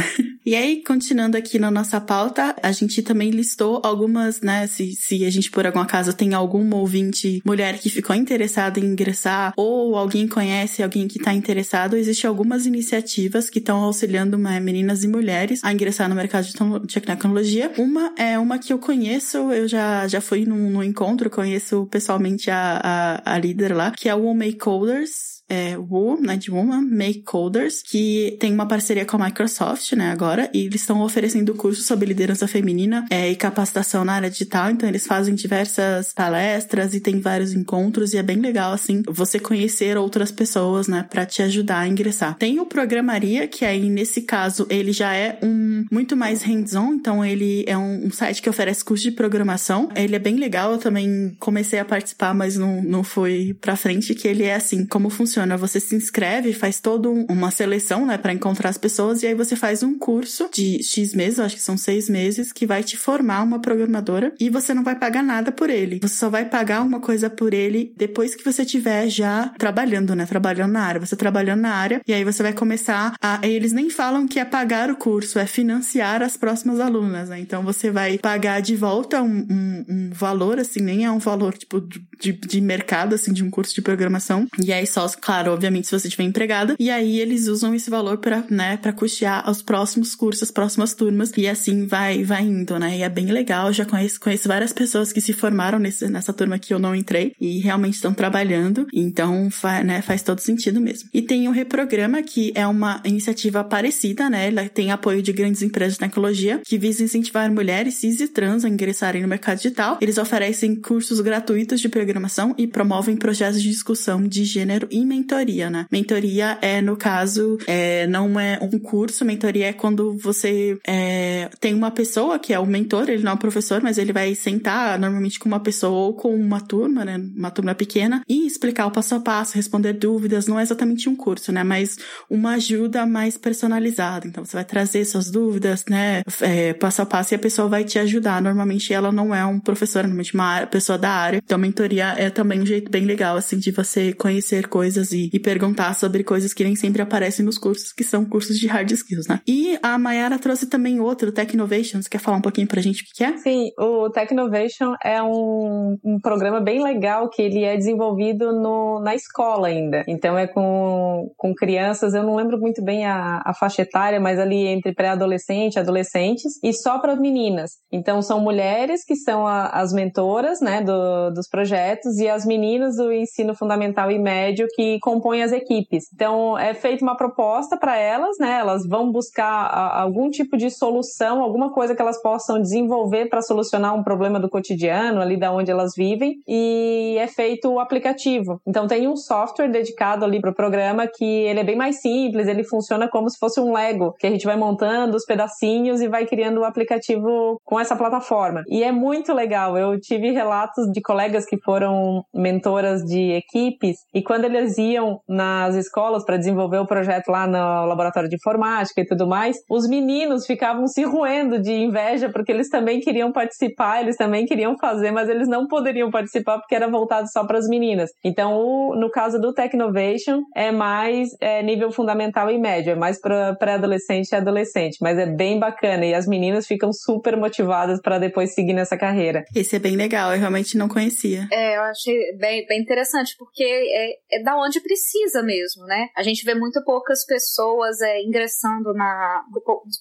E aí, continuando aqui na nossa pauta, a gente também listou algumas, né? Se, se a gente por algum acaso tem algum ouvinte mulher que ficou interessada em ingressar, ou alguém conhece alguém que está interessado, existem algumas iniciativas que estão auxiliando né, meninas e mulheres a ingressar no mercado de tecnologia. Uma é uma que eu conheço eu já, já fui num, num encontro, conheço pessoalmente a, a, a líder lá, que é o Make Coders é, Woo, né, de Woman, Make Coders, que tem uma parceria com a Microsoft, né, agora, e eles estão oferecendo cursos sobre liderança feminina é, e capacitação na área digital, então eles fazem diversas palestras e tem vários encontros, e é bem legal, assim, você conhecer outras pessoas, né, para te ajudar a ingressar. Tem o Programaria, que aí, nesse caso, ele já é um muito mais hands-on, então ele é um, um site que oferece curso de programação, ele é bem legal, eu também comecei a participar, mas não, não foi pra frente, que ele é assim, como funciona? Você se inscreve, faz toda uma seleção, né, para encontrar as pessoas, e aí você faz um curso de X meses, acho que são seis meses, que vai te formar uma programadora, e você não vai pagar nada por ele. Você só vai pagar uma coisa por ele depois que você tiver já trabalhando, né, trabalhando na área. Você trabalhando na área, e aí você vai começar a... Eles nem falam que é pagar o curso, é financiar as próximas alunas, né? Então você vai pagar de volta um, um, um valor, assim, nem é um valor, tipo, de, de mercado, assim, de um curso de programação. E aí só, claro, obviamente, se você estiver empregada. E aí eles usam esse valor para, né, para custear os próximos cursos, as próximas turmas. E assim vai, vai indo, né? E é bem legal. Já conheço, conheço várias pessoas que se formaram nesse, nessa turma que eu não entrei e realmente estão trabalhando. Então, fa, né, faz todo sentido mesmo. E tem o Reprograma, que é uma iniciativa parecida, né? Ela tem apoio de grandes empresas de tecnologia que visa incentivar mulheres cis e trans a ingressarem no mercado digital. Eles oferecem cursos gratuitos de programação e promovem projetos de discussão de gênero e mentoria, né? Mentoria é, no caso, é, não é um curso, mentoria é quando você é, tem uma pessoa que é o mentor, ele não é um professor, mas ele vai sentar normalmente com uma pessoa ou com uma turma, né? Uma turma pequena e explicar o passo a passo, responder dúvidas. Não é exatamente um curso, né? Mas uma ajuda mais personalizada. Então você vai trazer suas dúvidas, né? É, passo a passo e a pessoa vai te ajudar. Normalmente ela não é um professor, normalmente uma pessoa da área. Então mentoria é também um jeito bem legal, assim, de você conhecer coisas e, e perguntar sobre coisas que nem sempre aparecem nos cursos, que são cursos de hard skills, né? E a Mayara trouxe também outro, Technovation. Você quer falar um pouquinho pra gente o que é? Sim, o Technovation é um, um programa bem legal que ele é desenvolvido no, na escola ainda. Então é com, com crianças, eu não lembro muito bem a, a faixa etária, mas ali entre pré-adolescente adolescentes, e só para meninas. Então são mulheres que são a, as mentoras, né, do, dos projetos e as meninas do ensino fundamental e médio que compõem as equipes. Então é feita uma proposta para elas, né? Elas vão buscar a, algum tipo de solução, alguma coisa que elas possam desenvolver para solucionar um problema do cotidiano ali da onde elas vivem e é feito o aplicativo. Então tem um software dedicado ali para o programa que ele é bem mais simples, ele funciona como se fosse um Lego, que a gente vai montando os pedacinhos e vai criando o aplicativo com essa plataforma. E é muito legal. Eu tive relatos de colegas que foram mentoras de equipes e quando eles iam nas escolas para desenvolver o projeto lá no laboratório de informática e tudo mais, os meninos ficavam se roendo de inveja porque eles também queriam participar, eles também queriam fazer, mas eles não poderiam participar porque era voltado só para as meninas. Então, o, no caso do Technovation, é mais é, nível fundamental e médio, é mais para pré-adolescente e adolescente, mas é bem bacana e as meninas ficam super motivadas para depois seguir nessa carreira. Esse é bem legal, eu realmente não conhecia. É, eu achei bem, bem interessante, porque é, é da onde precisa mesmo, né? A gente vê muito poucas pessoas é, ingressando na.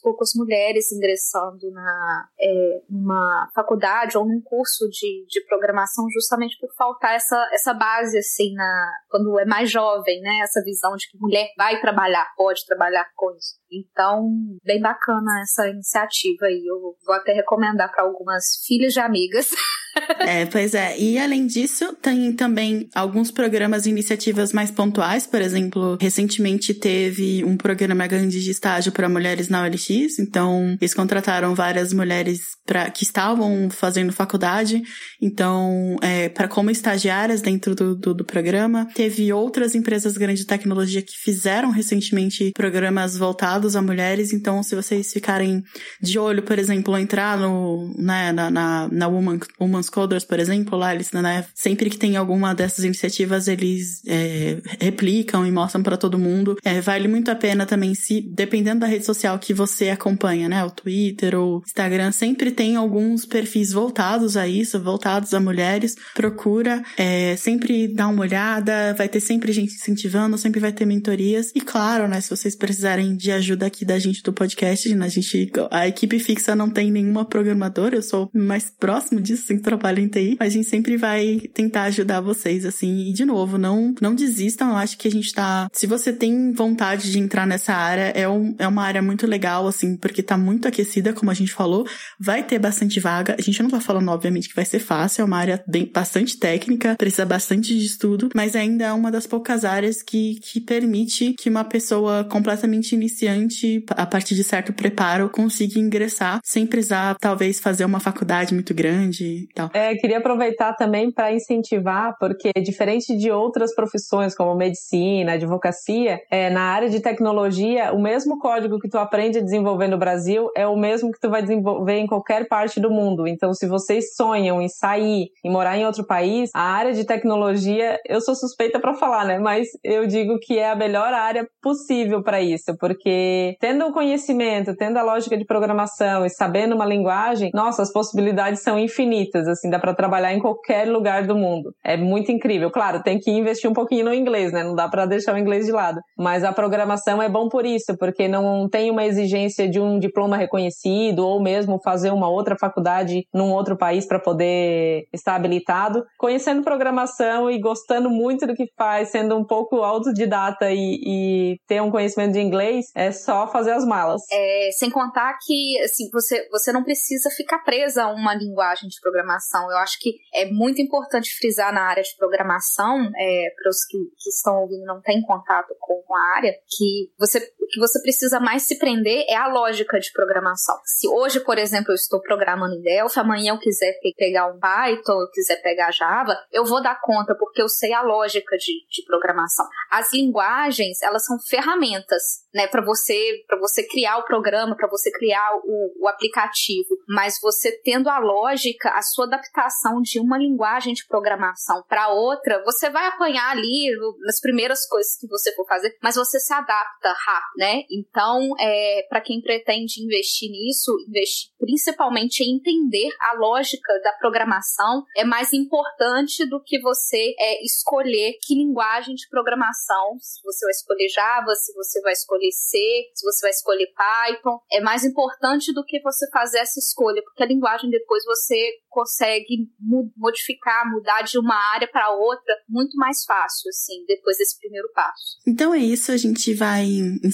poucas mulheres ingressando na é, numa faculdade ou num curso de, de programação justamente por faltar essa, essa base, assim, na, quando é mais jovem, né? Essa visão de que mulher vai trabalhar, pode trabalhar com isso. Então, bem bacana essa iniciativa aí. Eu vou até recomendar para algumas filhas de amigas. É, pois é. E além disso, tem também alguns programas e iniciativas mais pontuais. Por exemplo, recentemente teve um programa grande de estágio para mulheres na OLX. Então, eles contrataram várias mulheres pra, que estavam fazendo faculdade. Então, é, para como estagiárias dentro do, do, do programa. Teve outras empresas grandes de tecnologia que fizeram recentemente programas voltados a mulheres. Então, se vocês ficarem de olho, por exemplo, entrar no, né, na, na, na Woman, Woman Coders, por exemplo, lá eles, né, sempre que tem alguma dessas iniciativas, eles é, replicam e mostram para todo mundo. É, vale muito a pena também se, dependendo da rede social que você acompanha, né, o Twitter ou Instagram, sempre tem alguns perfis voltados a isso, voltados a mulheres. Procura, é, sempre dá uma olhada, vai ter sempre gente incentivando, sempre vai ter mentorias. E claro, né, se vocês precisarem de ajuda aqui da gente do podcast, né, a gente, a equipe fixa não tem nenhuma programadora, eu sou mais próximo disso, assim, trabalho em TI, mas a gente sempre vai tentar ajudar vocês, assim. E, de novo, não, não desistam. Eu acho que a gente tá. Se você tem vontade de entrar nessa área, é, um, é uma área muito legal, assim, porque tá muito aquecida, como a gente falou. Vai ter bastante vaga. A gente não tá falando, obviamente, que vai ser fácil, é uma área bem, bastante técnica, precisa bastante de estudo, mas ainda é uma das poucas áreas que, que permite que uma pessoa completamente iniciante, a partir de certo preparo, consiga ingressar sem precisar, talvez, fazer uma faculdade muito grande. É, queria aproveitar também para incentivar, porque diferente de outras profissões como medicina, advocacia, é, na área de tecnologia, o mesmo código que tu aprende a desenvolver no Brasil é o mesmo que tu vai desenvolver em qualquer parte do mundo. Então, se vocês sonham em sair e morar em outro país, a área de tecnologia, eu sou suspeita para falar, né? Mas eu digo que é a melhor área possível para isso, porque tendo o conhecimento, tendo a lógica de programação e sabendo uma linguagem, nossa, as possibilidades são infinitas, assim, dá para trabalhar em qualquer lugar do mundo. É muito incrível. Claro, tem que investir um pouquinho no inglês, né? Não dá para deixar o inglês de lado. Mas a programação é bom por isso, porque não tem uma exigência de um diploma reconhecido ou mesmo fazer uma outra faculdade num outro país para poder estar habilitado. Conhecendo programação e gostando muito do que faz, sendo um pouco autodidata e, e ter um conhecimento de inglês, é só fazer as malas. É, sem contar que assim, você, você não precisa ficar presa a uma linguagem de programação. Eu acho que é muito importante frisar na área de programação, é, para os que, que estão ouvindo não têm contato com a área, que você, que você precisa mais se prender é a lógica de programação. Se hoje, por exemplo, eu estou programando em Delphi, amanhã eu quiser pegar um Python, eu quiser pegar Java, eu vou dar conta porque eu sei a lógica de, de programação. As linguagens, elas são ferramentas, né, para você, para você criar o programa, para você criar o, o aplicativo. Mas você tendo a lógica, a sua adaptação de uma linguagem de programação para outra, você vai apanhar ali nas primeiras coisas que você for fazer, mas você se adapta rápido, né? Então, é, para quem pretende investir nisso, investir principalmente em entender a lógica da programação é mais importante do que você é, escolher que linguagem de programação, se você vai escolher Java, se você vai escolher C, se você vai escolher Python, é mais importante do que você fazer essa escolha, porque a linguagem depois você consegue modificar, mudar de uma área para outra muito mais fácil, assim, depois desse primeiro passo. Então é isso, a gente vai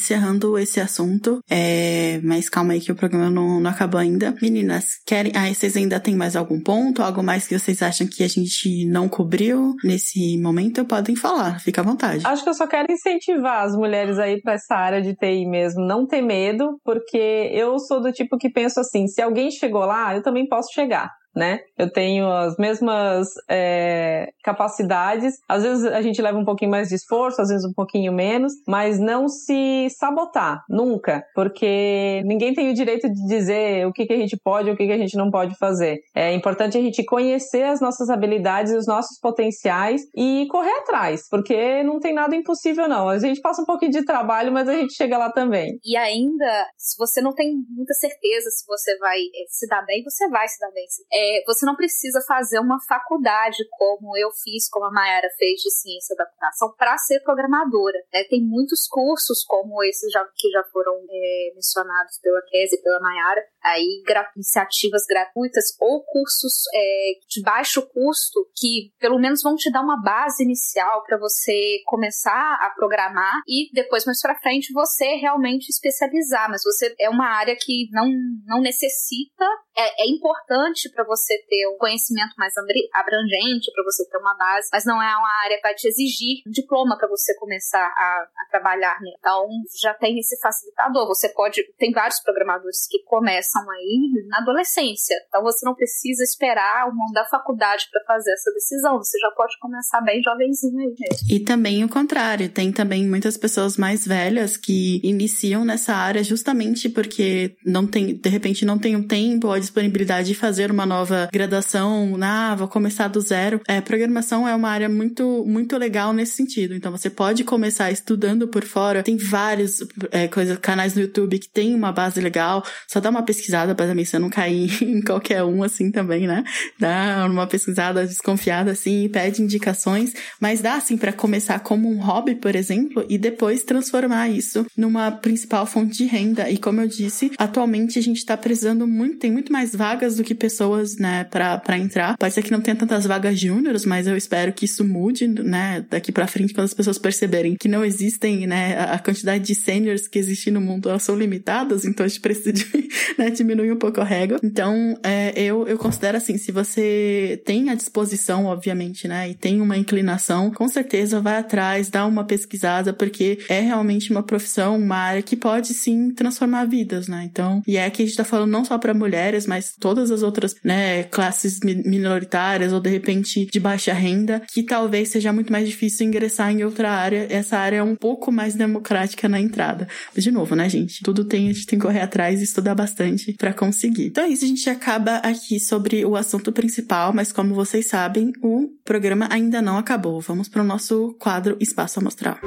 encerrando esse assunto. É... Mas calma aí que o programa não, não acabou ainda. Meninas, querem. Ah, vocês ainda têm mais algum ponto? Algo mais que vocês acham que a gente não cobriu nesse momento? Podem falar, fica à vontade. Acho que eu só quero incentivar as mulheres aí para essa área de TI mesmo. Não ter medo, porque eu sou do tipo que penso assim: se alguém chegou lá, eu também posso chegar né? Eu tenho as mesmas é, capacidades. Às vezes a gente leva um pouquinho mais de esforço, às vezes um pouquinho menos, mas não se sabotar, nunca, porque ninguém tem o direito de dizer o que, que a gente pode o que, que a gente não pode fazer. É importante a gente conhecer as nossas habilidades os nossos potenciais e correr atrás, porque não tem nada impossível, não. A gente passa um pouquinho de trabalho, mas a gente chega lá também. E ainda, se você não tem muita certeza se você vai eh, se dar bem, você vai se dar bem. É, é, você não precisa fazer uma faculdade como eu fiz, como a Mayara fez de ciência da computação, para ser programadora. Né? Tem muitos cursos como esses já, que já foram é, mencionados pela Kézia e pela Mayara, aí iniciativas gratuitas ou cursos é, de baixo custo que pelo menos vão te dar uma base inicial para você começar a programar e depois mais para frente você realmente especializar. Mas você é uma área que não, não necessita, é, é importante para você ter um conhecimento mais abrangente, para você ter uma base, mas não é uma área que vai te exigir um diploma para você começar a, a trabalhar. Né? Então já tem esse facilitador. Você pode, tem vários programadores que começam aí na adolescência. Então você não precisa esperar o mundo da faculdade para fazer essa decisão. Você já pode começar bem jovenzinho aí mesmo. E também o contrário, tem também muitas pessoas mais velhas que iniciam nessa área justamente porque não tem, de repente não tem o tempo ou a disponibilidade de fazer uma nova graduação, ah, vou começar do zero. É, programação é uma área muito, muito legal nesse sentido. Então você pode começar estudando por fora. Tem vários é, coisas, canais no YouTube que tem uma base legal. Só dá uma pesquisa pesquisada para também você não cair em qualquer um assim também, né? Dá uma pesquisada desconfiada assim pede indicações, mas dá assim para começar como um hobby, por exemplo, e depois transformar isso numa principal fonte de renda. E como eu disse, atualmente a gente tá precisando muito, tem muito mais vagas do que pessoas, né, para entrar. Pode ser que não tenha tantas vagas júniores, mas eu espero que isso mude, né, daqui para frente quando as pessoas perceberem que não existem, né, a quantidade de seniors que existe no mundo elas são limitadas, então a gente precisa de, né, diminuir um pouco a régua. Então, é, eu, eu considero assim, se você tem a disposição, obviamente, né, e tem uma inclinação, com certeza vai atrás, dá uma pesquisada, porque é realmente uma profissão, uma área que pode sim transformar vidas, né? Então, e é que a gente tá falando não só para mulheres, mas todas as outras, né, classes minoritárias ou de repente de baixa renda, que talvez seja muito mais difícil ingressar em outra área. Essa área é um pouco mais democrática na entrada. Mas, de novo, né, gente? Tudo tem, a gente tem que correr atrás e estudar bastante para conseguir. Então é isso, a gente acaba aqui sobre o assunto principal, mas como vocês sabem, o programa ainda não acabou. Vamos para o nosso quadro Espaço Amostral.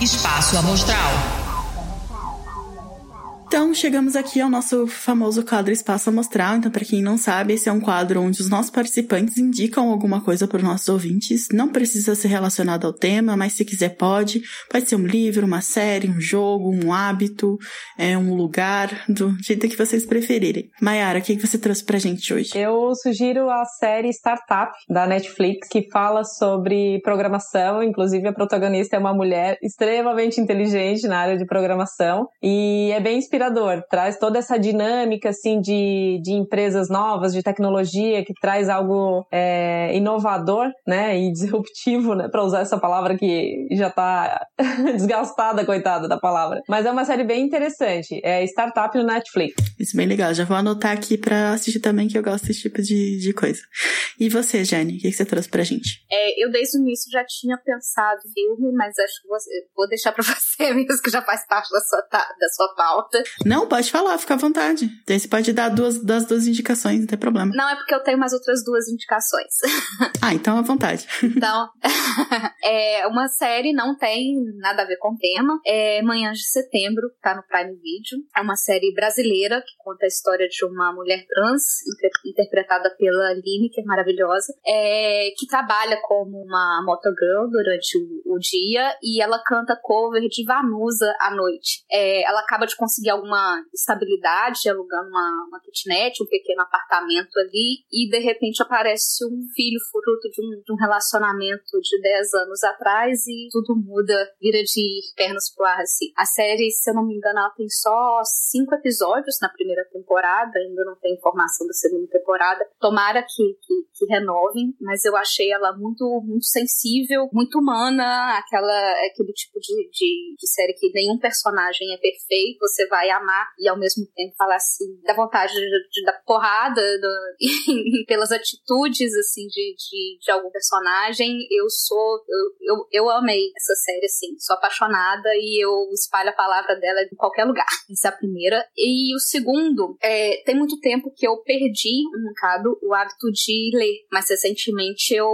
Espaço Amostral. Então, chegamos aqui ao nosso famoso quadro Espaço Amostral. Então, para quem não sabe, esse é um quadro onde os nossos participantes indicam alguma coisa para os nossos ouvintes. Não precisa ser relacionado ao tema, mas se quiser pode. Pode ser um livro, uma série, um jogo, um hábito, é, um lugar, do jeito que vocês preferirem. Mayara, o que você trouxe pra gente hoje? Eu sugiro a série Startup, da Netflix, que fala sobre programação. Inclusive, a protagonista é uma mulher extremamente inteligente na área de programação. E é bem inspirador inspirador, traz toda essa dinâmica assim de, de empresas novas, de tecnologia, que traz algo é, inovador, né, e disruptivo, né, para usar essa palavra que já está desgastada, coitada da palavra. Mas é uma série bem interessante, é Startup no Netflix. Isso é bem legal, já vou anotar aqui para assistir também, que eu gosto desse tipo de, de coisa. E você, Jenny, o que, que você trouxe pra gente? É, eu desde o início já tinha pensado filme, mas acho que você, vou deixar para você mesmo, que já faz parte da sua, da sua pauta. Não, pode falar, fica à vontade. Daí você pode dar duas das duas indicações, não tem problema. Não, é porque eu tenho mais outras duas indicações. ah, então à vontade. então, é uma série, não tem nada a ver com o tema. É Manhã de Setembro, tá no Prime Video. É uma série brasileira que conta a história de uma mulher trans, interpretada pela Aline, que é maravilhosa, é, que trabalha como uma motogirl durante o, o dia e ela canta cover de Vanusa à noite. É, ela acaba de conseguir alguma estabilidade, alugando uma, uma kitnet, um pequeno apartamento ali, e de repente aparece um filho fruto de um, de um relacionamento de 10 anos atrás e tudo muda, vira de pernas pro ar, assim. A série, se eu não me engano, ela tem só cinco episódios na primeira temporada, ainda não tem informação da segunda temporada. Tomara que, que, que renovem, mas eu achei ela muito, muito sensível, muito humana, aquela, aquele tipo de, de, de série que nenhum personagem é perfeito, você vai amar e ao mesmo tempo falar assim, dá vontade de, de dar porrada do, pelas atitudes assim de, de, de, algum personagem. Eu sou, eu, eu, eu amei essa série assim, sou apaixonada e eu espalho a palavra dela em qualquer lugar. Essa é a primeira. E o segundo, é, tem muito tempo que eu perdi um bocado o hábito de ler, mas recentemente eu,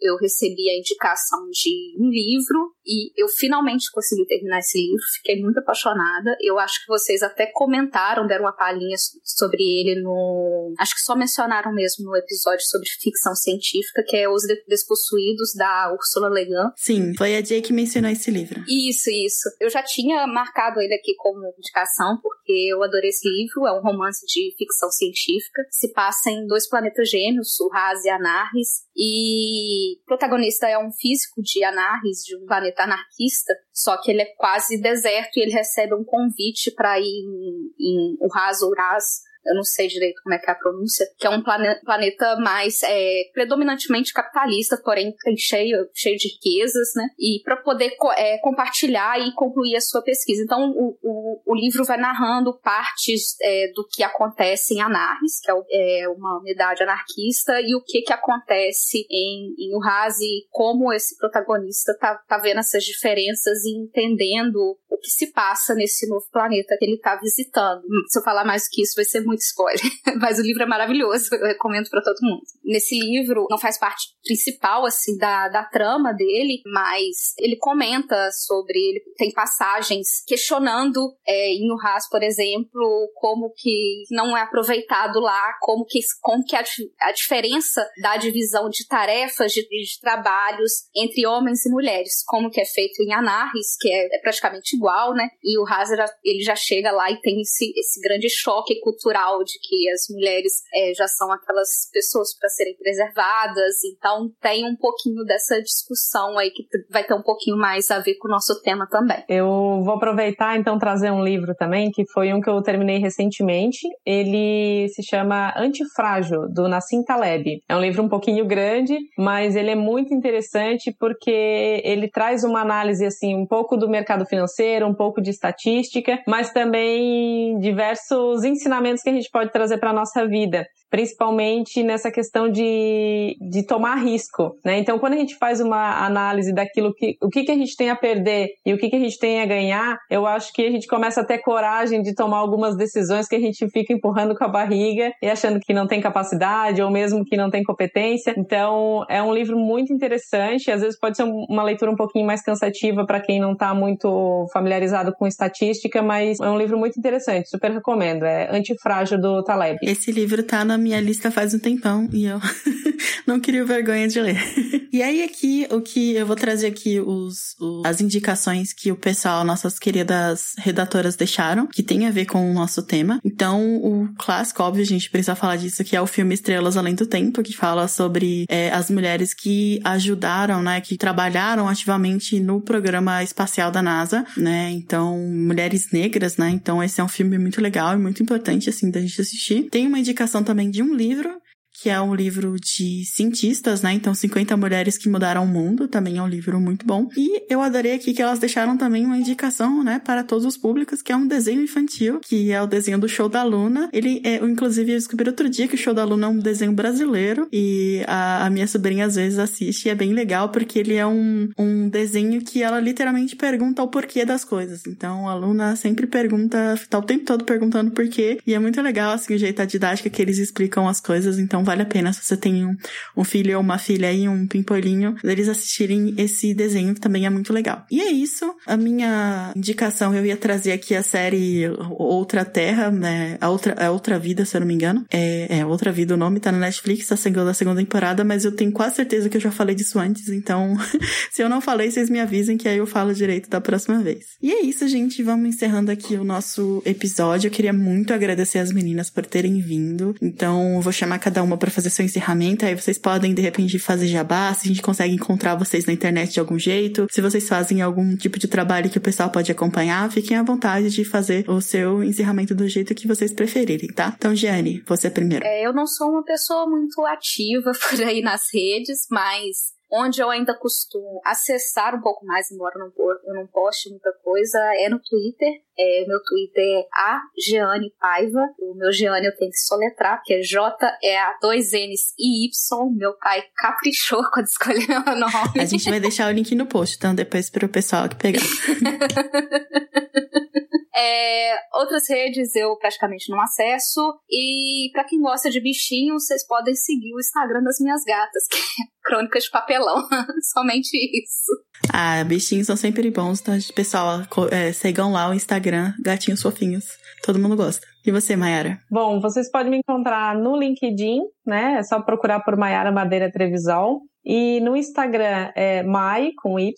eu recebi a indicação de um livro e eu finalmente consegui terminar esse livro, fiquei muito apaixonada. Eu acho que vocês até comentaram, deram uma palhinha sobre ele no. Acho que só mencionaram mesmo no episódio sobre ficção científica, que é Os Despossuídos, da Ursula Le Guin. Sim, foi a Jay que mencionou esse livro. Isso, isso. Eu já tinha marcado ele aqui como indicação, porque eu adorei esse livro. É um romance de ficção científica. Se passa em dois planetas gêmeos, o Raz e Anarris. E o protagonista é um físico de Anarris, de um planeta anarquista, só que ele é quase deserto e ele recebe um convite para ir em, em Uraz Uraz, eu não sei direito como é que é a pronúncia, que é um plane planeta mais é, predominantemente capitalista, porém cheio, cheio de riquezas, né? E para poder co é, compartilhar e concluir a sua pesquisa. Então, o, o, o livro vai narrando partes é, do que acontece em Anarres, que é, é, uma unidade anarquista, e o que, que acontece em, em Uraz e como esse protagonista tá, tá vendo essas diferenças e entendendo o que se passa nesse novo planeta que ele está visitando. Se eu falar mais que isso, vai ser muito spoiler, mas o livro é maravilhoso, eu recomendo para todo mundo. Nesse livro, não faz parte principal, assim, da, da trama dele, mas ele comenta sobre, ele tem passagens questionando é, em Urras, por exemplo, como que não é aproveitado lá, como que, como que a, a diferença da divisão de tarefas, de, de trabalhos entre homens e mulheres, como que é feito em Anarris, que é, é praticamente igual, né? E o Hazard, ele já chega lá e tem esse, esse grande choque cultural de que as mulheres é, já são aquelas pessoas para serem preservadas. Então tem um pouquinho dessa discussão aí que vai ter um pouquinho mais a ver com o nosso tema também. Eu vou aproveitar então trazer um livro também, que foi um que eu terminei recentemente. Ele se chama Antifrágil, do Nassim Taleb. É um livro um pouquinho grande, mas ele é muito interessante porque ele traz uma análise assim um pouco do mercado financeiro, um pouco de estatística, mas também diversos ensinamentos que a gente pode trazer para nossa vida principalmente nessa questão de, de tomar risco, né? Então, quando a gente faz uma análise daquilo que o que, que a gente tem a perder e o que, que a gente tem a ganhar, eu acho que a gente começa a ter coragem de tomar algumas decisões que a gente fica empurrando com a barriga e achando que não tem capacidade ou mesmo que não tem competência. Então, é um livro muito interessante. Às vezes pode ser uma leitura um pouquinho mais cansativa para quem não está muito familiarizado com estatística, mas é um livro muito interessante. Super recomendo. É Antifrágil do Taleb. Esse livro tá na minha lista faz um tempão e eu não queria vergonha de ler. e aí aqui, o que eu vou trazer aqui os, os, as indicações que o pessoal, nossas queridas redatoras deixaram, que tem a ver com o nosso tema. Então, o clássico, óbvio, a gente precisa falar disso, que é o filme Estrelas Além do Tempo, que fala sobre é, as mulheres que ajudaram, né, que trabalharam ativamente no programa espacial da NASA, né, então, mulheres negras, né, então esse é um filme muito legal e muito importante, assim, da gente assistir. Tem uma indicação também de um livro que é um livro de cientistas, né? Então, 50 Mulheres que Mudaram o Mundo, também é um livro muito bom. E eu adorei aqui que elas deixaram também uma indicação, né, para todos os públicos, que é um desenho infantil, que é o desenho do Show da Luna. Ele é, inclusive, eu descobri outro dia que o Show da Luna é um desenho brasileiro e a, a minha sobrinha às vezes assiste e é bem legal porque ele é um, um desenho que ela literalmente pergunta o porquê das coisas. Então, a Luna sempre pergunta, tá o tempo todo perguntando porquê e é muito legal, assim, o jeito, a didática que eles explicam as coisas, então vale a pena se você tem um, um filho ou uma filha aí, um pimpolinho, eles assistirem esse desenho que também é muito legal. E é isso. A minha indicação, eu ia trazer aqui a série Outra Terra, né? A Outra, a outra Vida, se eu não me engano. É, é Outra Vida o nome, tá na Netflix, tá sendo da segunda temporada, mas eu tenho quase certeza que eu já falei disso antes, então se eu não falei, vocês me avisem que aí eu falo direito da próxima vez. E é isso, gente. Vamos encerrando aqui o nosso episódio. Eu queria muito agradecer as meninas por terem vindo. Então, eu vou chamar cada uma para fazer seu encerramento. Aí vocês podem, de repente, fazer jabá, se a gente consegue encontrar vocês na internet de algum jeito. Se vocês fazem algum tipo de trabalho que o pessoal pode acompanhar, fiquem à vontade de fazer o seu encerramento do jeito que vocês preferirem, tá? Então, Giane, você é primeiro. É, eu não sou uma pessoa muito ativa por aí nas redes, mas onde eu ainda costumo acessar um pouco mais, embora eu não, eu não poste muita coisa, é no Twitter. É, meu Twitter é a Jeane Paiva. O meu Jeane eu tenho que soletrar, porque é J é a dois N's e Y. Meu pai caprichou quando escolheu meu nome. A gente vai deixar o link no post, então depois para o pessoal que pegar. É, outras redes eu praticamente não acesso. E para quem gosta de bichinhos, vocês podem seguir o Instagram das minhas gatas, que é Crônicas de Papelão. Somente isso. Ah, bichinhos são sempre bons, então, pessoal, é, sigam lá o Instagram, gatinhos fofinhos. Todo mundo gosta. E você, Mayara? Bom, vocês podem me encontrar no LinkedIn, né? É só procurar por Mayara Madeira Trevisol. E no Instagram é Mai, com Y,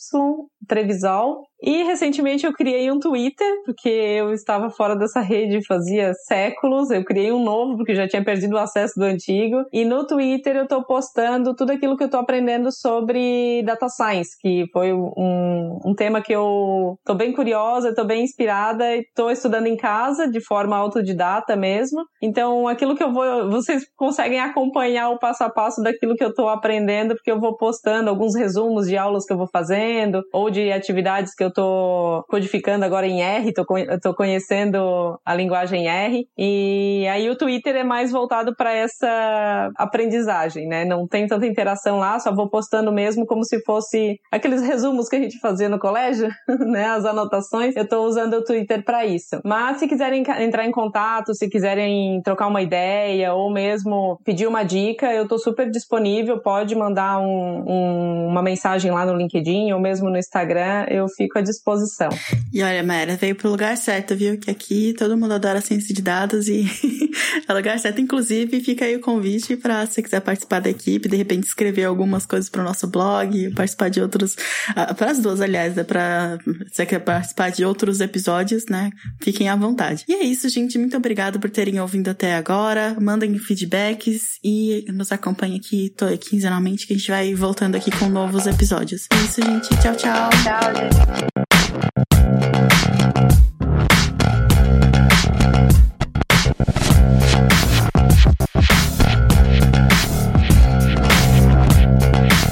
Trevisol. E recentemente eu criei um Twitter, porque eu estava fora dessa rede fazia séculos. Eu criei um novo, porque já tinha perdido o acesso do antigo. E no Twitter eu estou postando tudo aquilo que eu estou aprendendo sobre data science, que foi um, um tema que eu estou bem curiosa, estou bem inspirada e estou estudando em casa de forma autodidata mesmo. Então, aquilo que eu vou, vocês conseguem acompanhar o passo a passo daquilo que eu estou aprendendo, porque eu vou postando alguns resumos de aulas que eu vou fazendo ou de atividades que eu tô codificando agora em R, tô, tô conhecendo a linguagem R. E aí o Twitter é mais voltado para essa aprendizagem, né? Não tem tanta interação lá, só vou postando mesmo como se fosse aqueles resumos que a gente fazia no colégio, né? As anotações. Eu tô usando o Twitter para isso. Mas se quiserem entrar em contato, se quiserem trocar uma ideia ou mesmo pedir uma dica, eu tô super disponível. Pode mandar um, um, uma mensagem lá no LinkedIn ou mesmo no Instagram, eu fico à disposição. E olha, Mayra, veio pro lugar certo, viu? Que aqui todo mundo adora ciência de dados e é o lugar certo. Inclusive, fica aí o convite para se você quiser participar da equipe, de repente escrever algumas coisas para o nosso blog, participar de outros, uh, para as duas, aliás, né? Para você quer participar de outros episódios, né? Fiquem à vontade. E é isso, gente. Muito obrigado por terem ouvido até agora. Mandem feedbacks e nos acompanhem aqui quinzenalmente que a gente vai voltando aqui com novos episódios. É isso, gente. Tchau, tchau. Tchau, gente.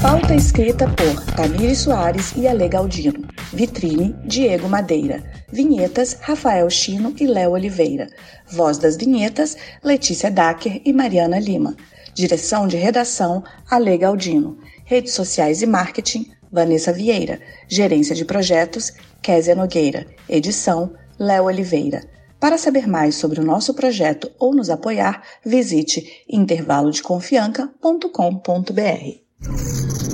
Pauta escrita por Tamiri Soares e Ale Galdino. Vitrine, Diego Madeira. Vinhetas, Rafael Chino e Léo Oliveira. Voz das vinhetas, Letícia Dacker e Mariana Lima. Direção de redação, Ale Galdino. Redes sociais e marketing, Vanessa Vieira. Gerência de projetos, Késia Nogueira. Edição, Léo Oliveira. Para saber mais sobre o nosso projeto ou nos apoiar, visite intervalodeconfianca.com.br.